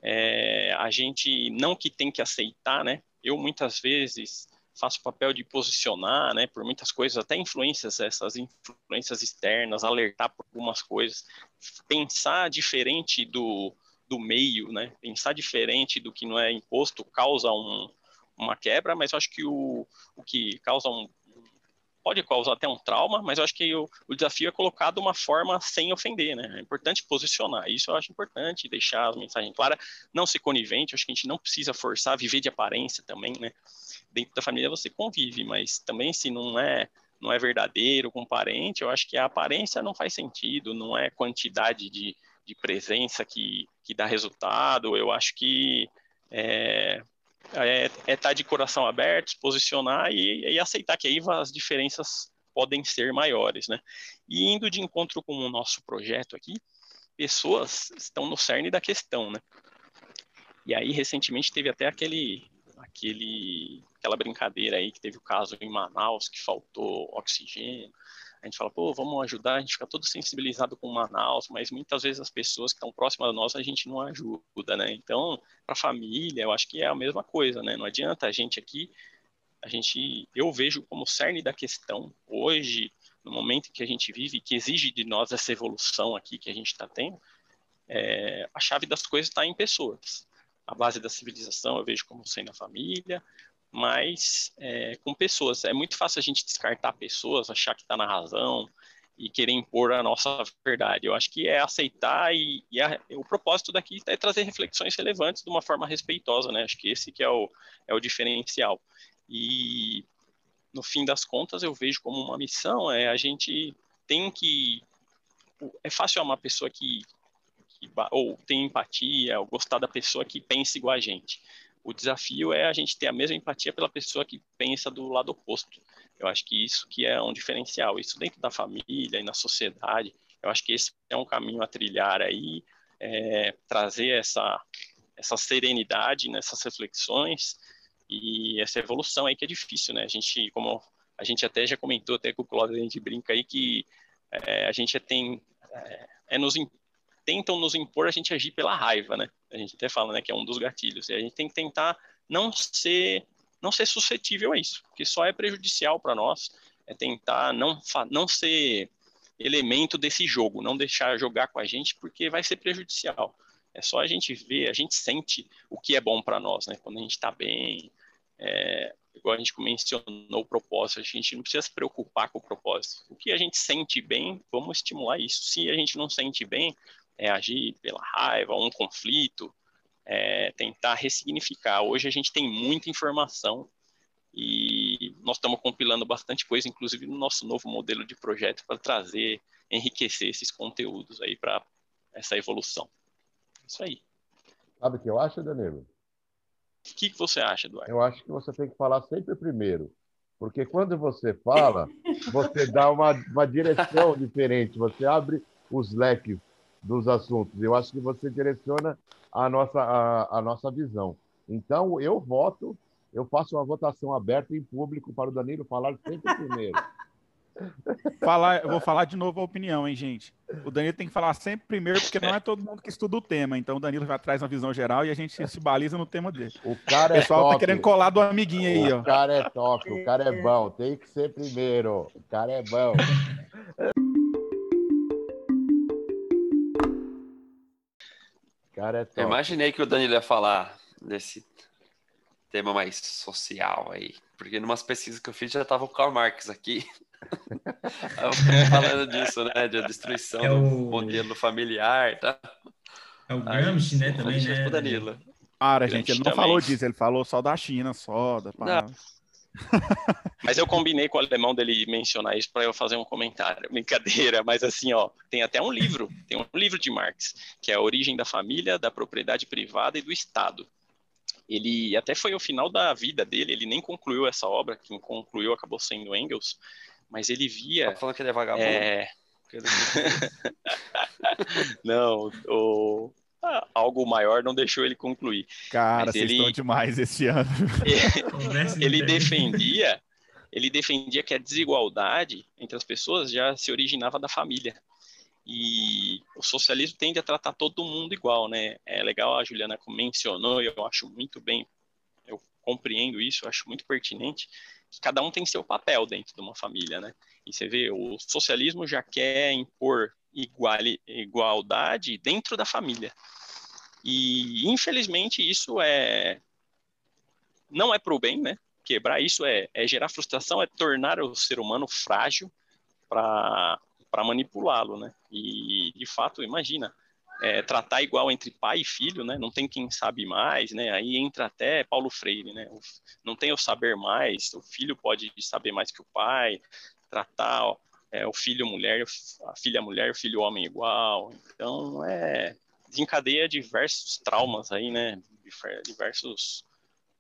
É, a gente não que tem que aceitar, né? Eu muitas vezes faço papel de posicionar, né, por muitas coisas, até influências, essas influências externas, alertar por algumas coisas, pensar diferente do, do meio, né, pensar diferente do que não é imposto causa um, uma quebra, mas eu acho que o, o que causa um pode causar até um trauma, mas eu acho que o, o desafio é colocar de uma forma sem ofender, né? É importante posicionar, isso eu acho importante, deixar a mensagem clara, não ser conivente, acho que a gente não precisa forçar, viver de aparência também, né? Dentro da família você convive, mas também se não é não é verdadeiro com parente, eu acho que a aparência não faz sentido, não é quantidade de, de presença que, que dá resultado, eu acho que é, é estar é tá de coração aberto, se posicionar e, e, aceitar que aí as diferenças podem ser maiores, né? E indo de encontro com o nosso projeto aqui, pessoas estão no cerne da questão, né? E aí recentemente teve até aquele aquele aquela brincadeira aí que teve o caso em Manaus que faltou oxigênio a gente fala, pô, vamos ajudar, a gente fica todo sensibilizado com Manaus, mas muitas vezes as pessoas que estão próximas a nós a gente não ajuda, né? Então, para a família, eu acho que é a mesma coisa, né? Não adianta a gente aqui, a gente, eu vejo como cerne da questão hoje, no momento que a gente vive, que exige de nós essa evolução aqui que a gente está tendo, é, a chave das coisas está em pessoas. A base da civilização eu vejo como sendo a família, mas é, com pessoas. É muito fácil a gente descartar pessoas, achar que está na razão e querer impor a nossa verdade. Eu acho que é aceitar e, e a, o propósito daqui é trazer reflexões relevantes de uma forma respeitosa, né? Acho que esse que é o, é o diferencial. E no fim das contas, eu vejo como uma missão, é a gente tem que... É fácil uma pessoa que, que ou tem empatia, ou gostar da pessoa que pensa igual a gente. O desafio é a gente ter a mesma empatia pela pessoa que pensa do lado oposto. Eu acho que isso que é um diferencial. Isso dentro da família e na sociedade, eu acho que esse é um caminho a trilhar aí, é, trazer essa, essa serenidade nessas reflexões e essa evolução aí que é difícil, né? A gente, como a gente até já comentou, até com o Cláudio a gente brinca aí que é, a gente tem é, é nos tentam nos impor a gente agir pela raiva, né? A gente até fala, né, que é um dos gatilhos. E a gente tem que tentar não ser não ser suscetível a isso, porque só é prejudicial para nós. É tentar não não ser elemento desse jogo, não deixar jogar com a gente, porque vai ser prejudicial. É só a gente ver, a gente sente o que é bom para nós, né? Quando a gente está bem, é, igual a gente mencionou o propósito, a gente não precisa se preocupar com o propósito. O que a gente sente bem, vamos estimular isso. Se a gente não sente bem, é agir pela raiva, um conflito, é, tentar ressignificar. Hoje a gente tem muita informação e nós estamos compilando bastante coisa, inclusive no nosso novo modelo de projeto, para trazer, enriquecer esses conteúdos aí para essa evolução. Isso aí. Sabe o que eu acho, Danilo? O que, que você acha, Eduardo? Eu acho que você tem que falar sempre primeiro. Porque quando você fala, você dá uma, uma direção diferente, você abre os leques dos assuntos. Eu acho que você direciona a nossa, a, a nossa visão. Então, eu voto, eu faço uma votação aberta em público para o Danilo falar sempre primeiro. falar, eu vou falar de novo a opinião, hein, gente? O Danilo tem que falar sempre primeiro, porque não é todo mundo que estuda o tema. Então o Danilo já traz uma visão geral e a gente se baliza no tema dele. O cara é o pessoal tá top. tá querendo colar do amiguinho aí, ó. O cara é top, o cara é bom, tem que ser primeiro. O cara é bom. cara é top. Eu imaginei que o Danilo ia falar desse tema mais social aí. Porque numas pesquisas que eu fiz já tava o Karl Marx aqui. falando disso, né? De destruição é o... do modelo familiar, tá? É o Gramsci, né? Também, né? Danilo. Para, gente, ele não também. falou disso, ele falou só da China, só da Mas eu combinei com o alemão dele mencionar isso para eu fazer um comentário. Brincadeira, mas assim, ó, tem até um livro, tem um livro de Marx, que é A Origem da Família, da Propriedade Privada e do Estado. Ele até foi o final da vida dele, ele nem concluiu essa obra, quem concluiu acabou sendo Engels, mas ele via. Tá falando que ele é vagabundo? É... não, o, algo maior não deixou ele concluir. Cara, Mas vocês ele... estão demais esse ano. ele defendia, ele defendia que a desigualdade entre as pessoas já se originava da família. E o socialismo tende a tratar todo mundo igual, né? É legal a Juliana mencionou, e eu acho muito bem, eu compreendo isso, eu acho muito pertinente, que cada um tem seu papel dentro de uma família, né? E você vê, o socialismo já quer impor igual, igualdade dentro da família. E infelizmente isso é não é para o bem, né? Quebrar isso é, é gerar frustração, é tornar o ser humano frágil para manipulá-lo, né? E de fato, imagina, é, tratar igual entre pai e filho, né? Não tem quem sabe mais, né? Aí entra até Paulo Freire, né? Não tem o saber mais, o filho pode saber mais que o pai, tratar ó, é, o filho mulher, a filha mulher, o filho homem igual. Então, é desencadeia diversos traumas aí, né? Diversos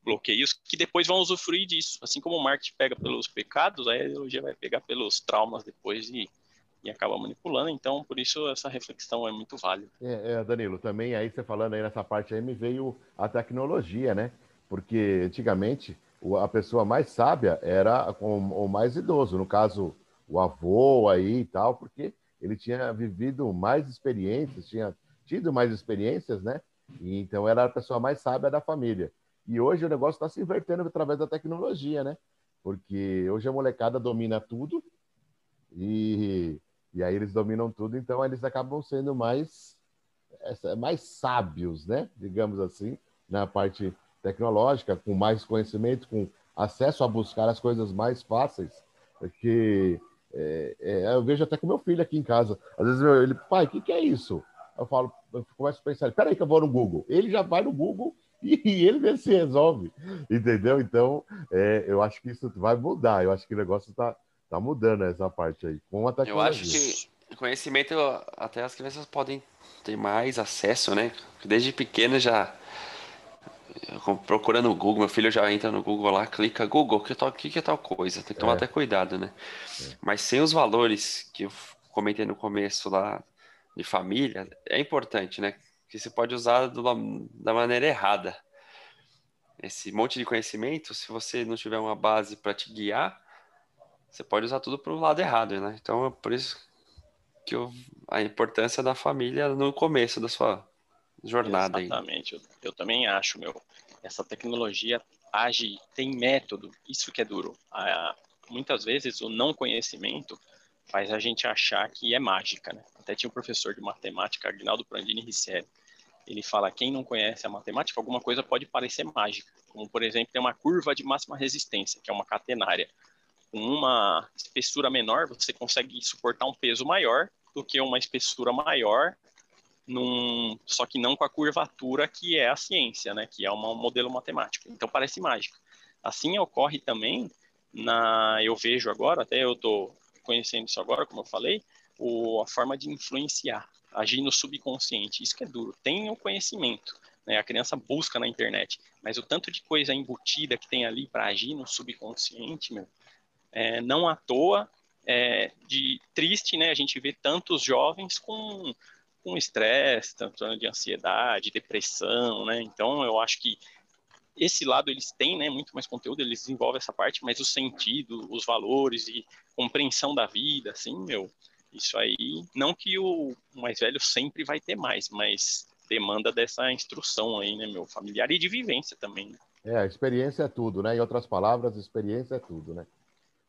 bloqueios que depois vão usufruir disso. Assim como o marketing pega pelos pecados, a ideologia vai pegar pelos traumas depois e e acaba manipulando. Então, por isso, essa reflexão é muito válida. É, é, Danilo, também aí você falando aí nessa parte aí, me veio a tecnologia, né? Porque antigamente a pessoa mais sábia era o mais idoso, no caso, o avô aí e tal, porque ele tinha vivido mais experiências, tinha tido mais experiências, né? E, então era a pessoa mais sábia da família. E hoje o negócio está se invertendo através da tecnologia, né? Porque hoje a molecada domina tudo e e aí eles dominam tudo, então eles acabam sendo mais, mais sábios, né? Digamos assim, na parte tecnológica, com mais conhecimento, com acesso a buscar as coisas mais fáceis. Porque é, é, eu vejo até com meu filho aqui em casa. Às vezes ele, pai, o que, que é isso? Eu falo, eu começo a pensar, peraí que eu vou no Google. Ele já vai no Google e ele mesmo se resolve, entendeu? Então, é, eu acho que isso vai mudar. Eu acho que o negócio está tá mudando essa parte aí, com a tecnologia. Eu acho que conhecimento, até as crianças podem ter mais acesso, né? Desde pequeno já procurando no Google, meu filho já entra no Google lá, clica Google, o que, tal, que, que é tal coisa? Tem que tomar é. até cuidado, né? É. Mas sem os valores que eu comentei no começo lá de família, é importante, né? Que você pode usar do, da maneira errada. Esse monte de conhecimento, se você não tiver uma base para te guiar, você pode usar tudo para o lado errado, né? Então é por isso que eu, a importância da família no começo da sua jornada. Exatamente, eu, eu, também acho, meu. Essa tecnologia age, tem método, isso que é duro. Ah, muitas vezes o não conhecimento faz a gente achar que é mágica, né? Até tinha um professor de matemática, Agnaldo Prandini Riccieri, ele fala, quem não conhece a matemática, alguma coisa pode parecer mágica, como, por exemplo, tem uma curva de máxima resistência, que é uma catenária. Com uma espessura menor, você consegue suportar um peso maior do que uma espessura maior num, só que não com a curvatura que é a ciência, né, que é um modelo matemático. Então parece mágica. Assim ocorre também na, eu vejo agora, até eu estou conhecendo isso agora, como eu falei, o, a forma de influenciar, agir no subconsciente. Isso que é duro. Tem o conhecimento, né, a criança busca na internet, mas o tanto de coisa embutida que tem ali para agir no subconsciente, meu, é, não à toa, é, de triste, né, a gente vê tantos jovens com com estresse, tanto de ansiedade, depressão, né? Então eu acho que esse lado eles têm, né, muito mais conteúdo, eles desenvolvem essa parte, mas o sentido, os valores e compreensão da vida, assim, meu, isso aí, não que o mais velho sempre vai ter mais, mas demanda dessa instrução aí, né, meu, familiar e de vivência também. Né? É, a experiência é tudo, né? Em outras palavras, experiência é tudo, né?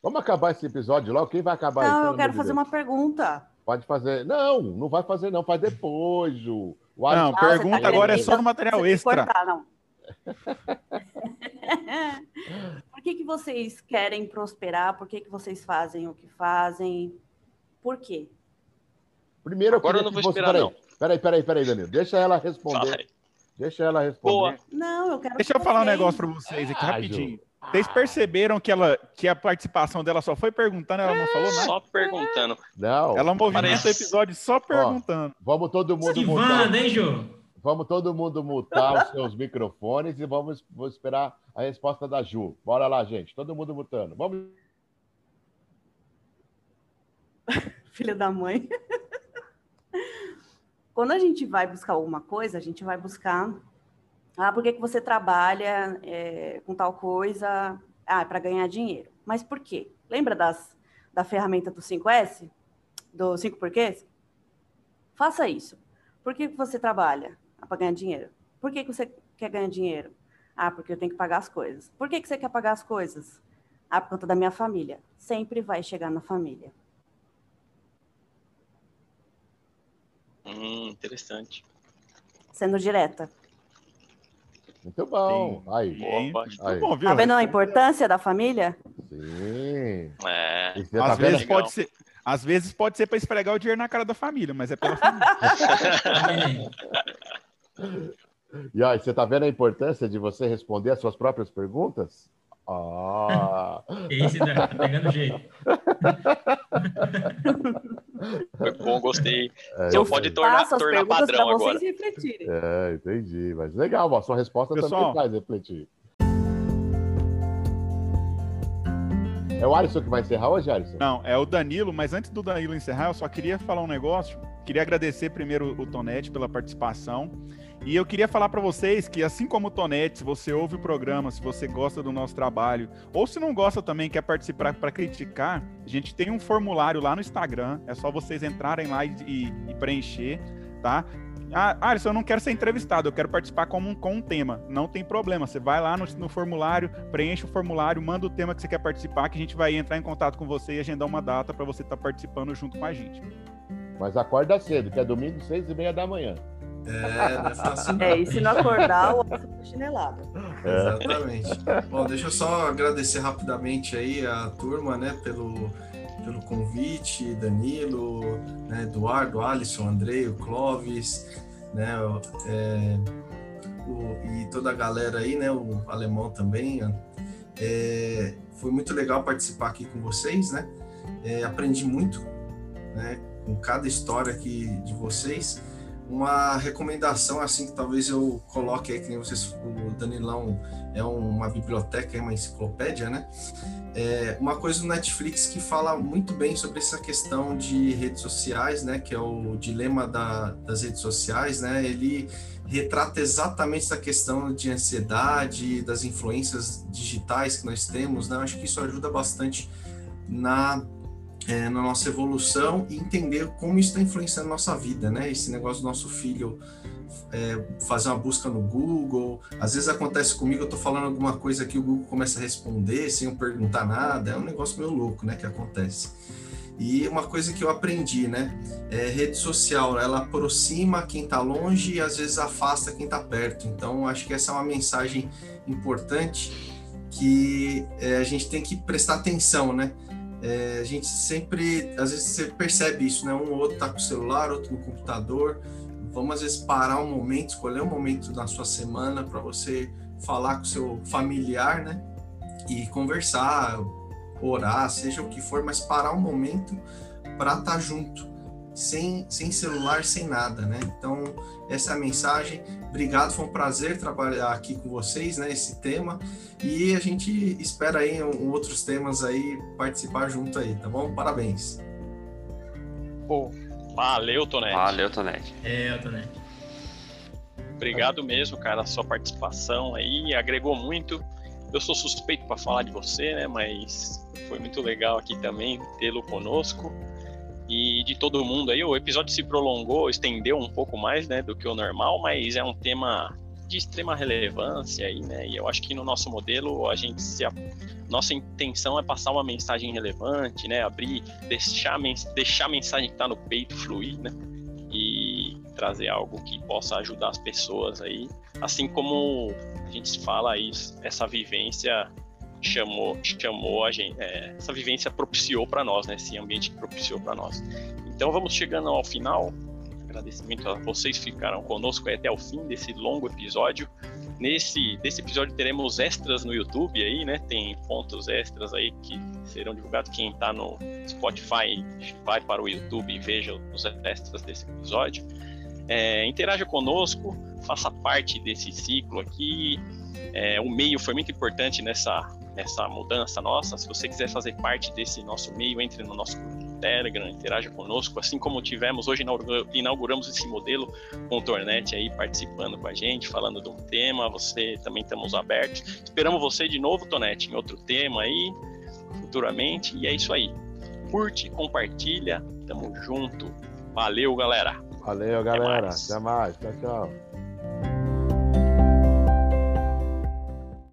Vamos acabar esse episódio logo? Quem vai acabar? Não, eu quero fazer uma pergunta. Pode fazer. Não, não vai fazer, não. Faz depois, Ju. O não, pergunta tá agora é só no material extra. Cortar, não. Por que, que vocês querem prosperar? Por que, que vocês fazem o que fazem? Por quê? Primeiro, eu Agora eu não vou esperar, peraí, não. Peraí, peraí, peraí, Danilo. Deixa ela responder. Deixa ela responder. Boa. Não, eu quero. Deixa eu falar um negócio para vocês aqui ah, rapidinho. Ju. Vocês perceberam que, ela, que a participação dela só foi perguntando, ela não falou nada? Só perguntando. Não. Ela movimenta o episódio só perguntando. Ó, vamos todo mundo que mutar. hein, Ju? Vamos todo mundo mutar os seus microfones e vamos, vamos esperar a resposta da Ju. Bora lá, gente. Todo mundo mutando. Vamos. Filha da mãe. Quando a gente vai buscar alguma coisa, a gente vai buscar ah, por que, que você trabalha é, com tal coisa? Ah, para ganhar dinheiro. Mas por quê? Lembra das, da ferramenta do 5S? Do 5 porquês? Faça isso. Por que, que você trabalha? Ah, para ganhar dinheiro. Por que, que você quer ganhar dinheiro? Ah, porque eu tenho que pagar as coisas. Por que, que você quer pagar as coisas? Ah, por conta da minha família. Sempre vai chegar na família. Hum, interessante. Sendo direta. Muito bom. Sim. Aí. Boa, aí. Bom, viu? Tá vendo a importância da família? Sim. É. Tá às, vezes pode ser, às vezes pode ser para esfregar o dinheiro na cara da família, mas é pela família. e aí, você tá vendo a importância de você responder as suas próprias perguntas? Ah! Esse tá pegando jeito. Foi bom, gostei. É, Já pode tornar, tornar padrão agora. É, entendi. Mas legal, a sua resposta Pessoal, também faz refletir. É o Alisson que vai encerrar hoje, Alisson? Não, é o Danilo, mas antes do Danilo encerrar, eu só queria falar um negócio. Queria agradecer primeiro o Tonete pela participação. E eu queria falar para vocês que, assim como o Tonete, se você ouve o programa, se você gosta do nosso trabalho, ou se não gosta também, quer participar para criticar, a gente tem um formulário lá no Instagram, é só vocês entrarem lá e, e, e preencher, tá? Ah, Alisson, eu não quero ser entrevistado, eu quero participar com um, com um tema. Não tem problema, você vai lá no, no, formulário, preenche o formulário, manda o tema que você quer participar, que a gente vai entrar em contato com você e agendar uma data para você estar tá participando junto com a gente. Mas acorda cedo, que é domingo, seis e meia da manhã. É, não é fácil não. É, e se não acordar, o chinelado. É. Exatamente. Bom, deixa eu só agradecer rapidamente aí a turma, né, pelo, pelo convite, Danilo, né, Eduardo, Alisson, Andrei, o Clóvis, né, é, Marco e toda a galera aí, né? O alemão também. É, foi muito legal participar aqui com vocês, né? É, aprendi muito, né? Com cada história aqui de vocês uma recomendação assim que talvez eu coloque aí que nem vocês o Danilão é uma biblioteca é uma enciclopédia né? É uma coisa no Netflix que fala muito bem sobre essa questão de redes sociais né? Que é o dilema da, das redes sociais né? Ele retrata exatamente essa questão de ansiedade das influências digitais que nós temos né? Eu acho que isso ajuda bastante na é, na nossa evolução e entender como isso está influenciando a nossa vida, né? Esse negócio do nosso filho é, fazer uma busca no Google, às vezes acontece comigo, eu estou falando alguma coisa que o Google começa a responder sem eu perguntar nada, é um negócio meio louco, né, que acontece. E uma coisa que eu aprendi, né, é rede social, ela aproxima quem está longe e às vezes afasta quem está perto. Então, acho que essa é uma mensagem importante que é, a gente tem que prestar atenção, né? É, a gente sempre, às vezes você percebe isso, né? Um ou outro tá com o celular, outro no computador. Vamos às vezes parar um momento, escolher um momento na sua semana para você falar com seu familiar, né? E conversar, orar, seja o que for, mas parar um momento para estar tá junto sem, sem celular, sem nada, né? Então, essa é a mensagem. Obrigado, foi um prazer trabalhar aqui com vocês, né? Esse tema. E a gente espera aí um, outros temas aí participar junto aí, tá bom? Parabéns. Pô, valeu, Tonete. Valeu, Tonete. É, Tonete. Obrigado mesmo, cara, a sua participação aí agregou muito. Eu sou suspeito para falar de você, né? Mas foi muito legal aqui também tê-lo conosco e de todo mundo aí. O episódio se prolongou, estendeu um pouco mais, né, do que o normal, mas é um tema de extrema relevância aí, né? E eu acho que no nosso modelo a gente se a... nossa intenção é passar uma mensagem relevante, né? Abrir, deixar deixar a mensagem que está no peito fluir, né? E trazer algo que possa ajudar as pessoas aí, assim como a gente fala aí essa vivência chamou, chamou a gente, é, essa vivência propiciou para nós, né? Esse ambiente que propiciou para nós. Então vamos chegando ao final. Agradecimento a vocês que ficaram conosco até o fim desse longo episódio. Nesse desse episódio teremos extras no YouTube aí, né? Tem pontos extras aí que serão divulgados. Quem está no Spotify vai para o YouTube e veja os extras desse episódio. É, interaja conosco, faça parte desse ciclo aqui. É, o meio foi muito importante nessa essa mudança nossa. Se você quiser fazer parte desse nosso meio, entre no nosso grupo Telegram, interaja conosco, assim como tivemos hoje inauguramos esse modelo com o Tornet aí participando com a gente, falando de um tema. Você também estamos abertos. Esperamos você de novo, Tonete, em outro tema aí futuramente. E é isso aí. Curte, compartilha, tamo junto. Valeu, galera. Valeu, galera. Até mais. Até mais. Tchau, tchau.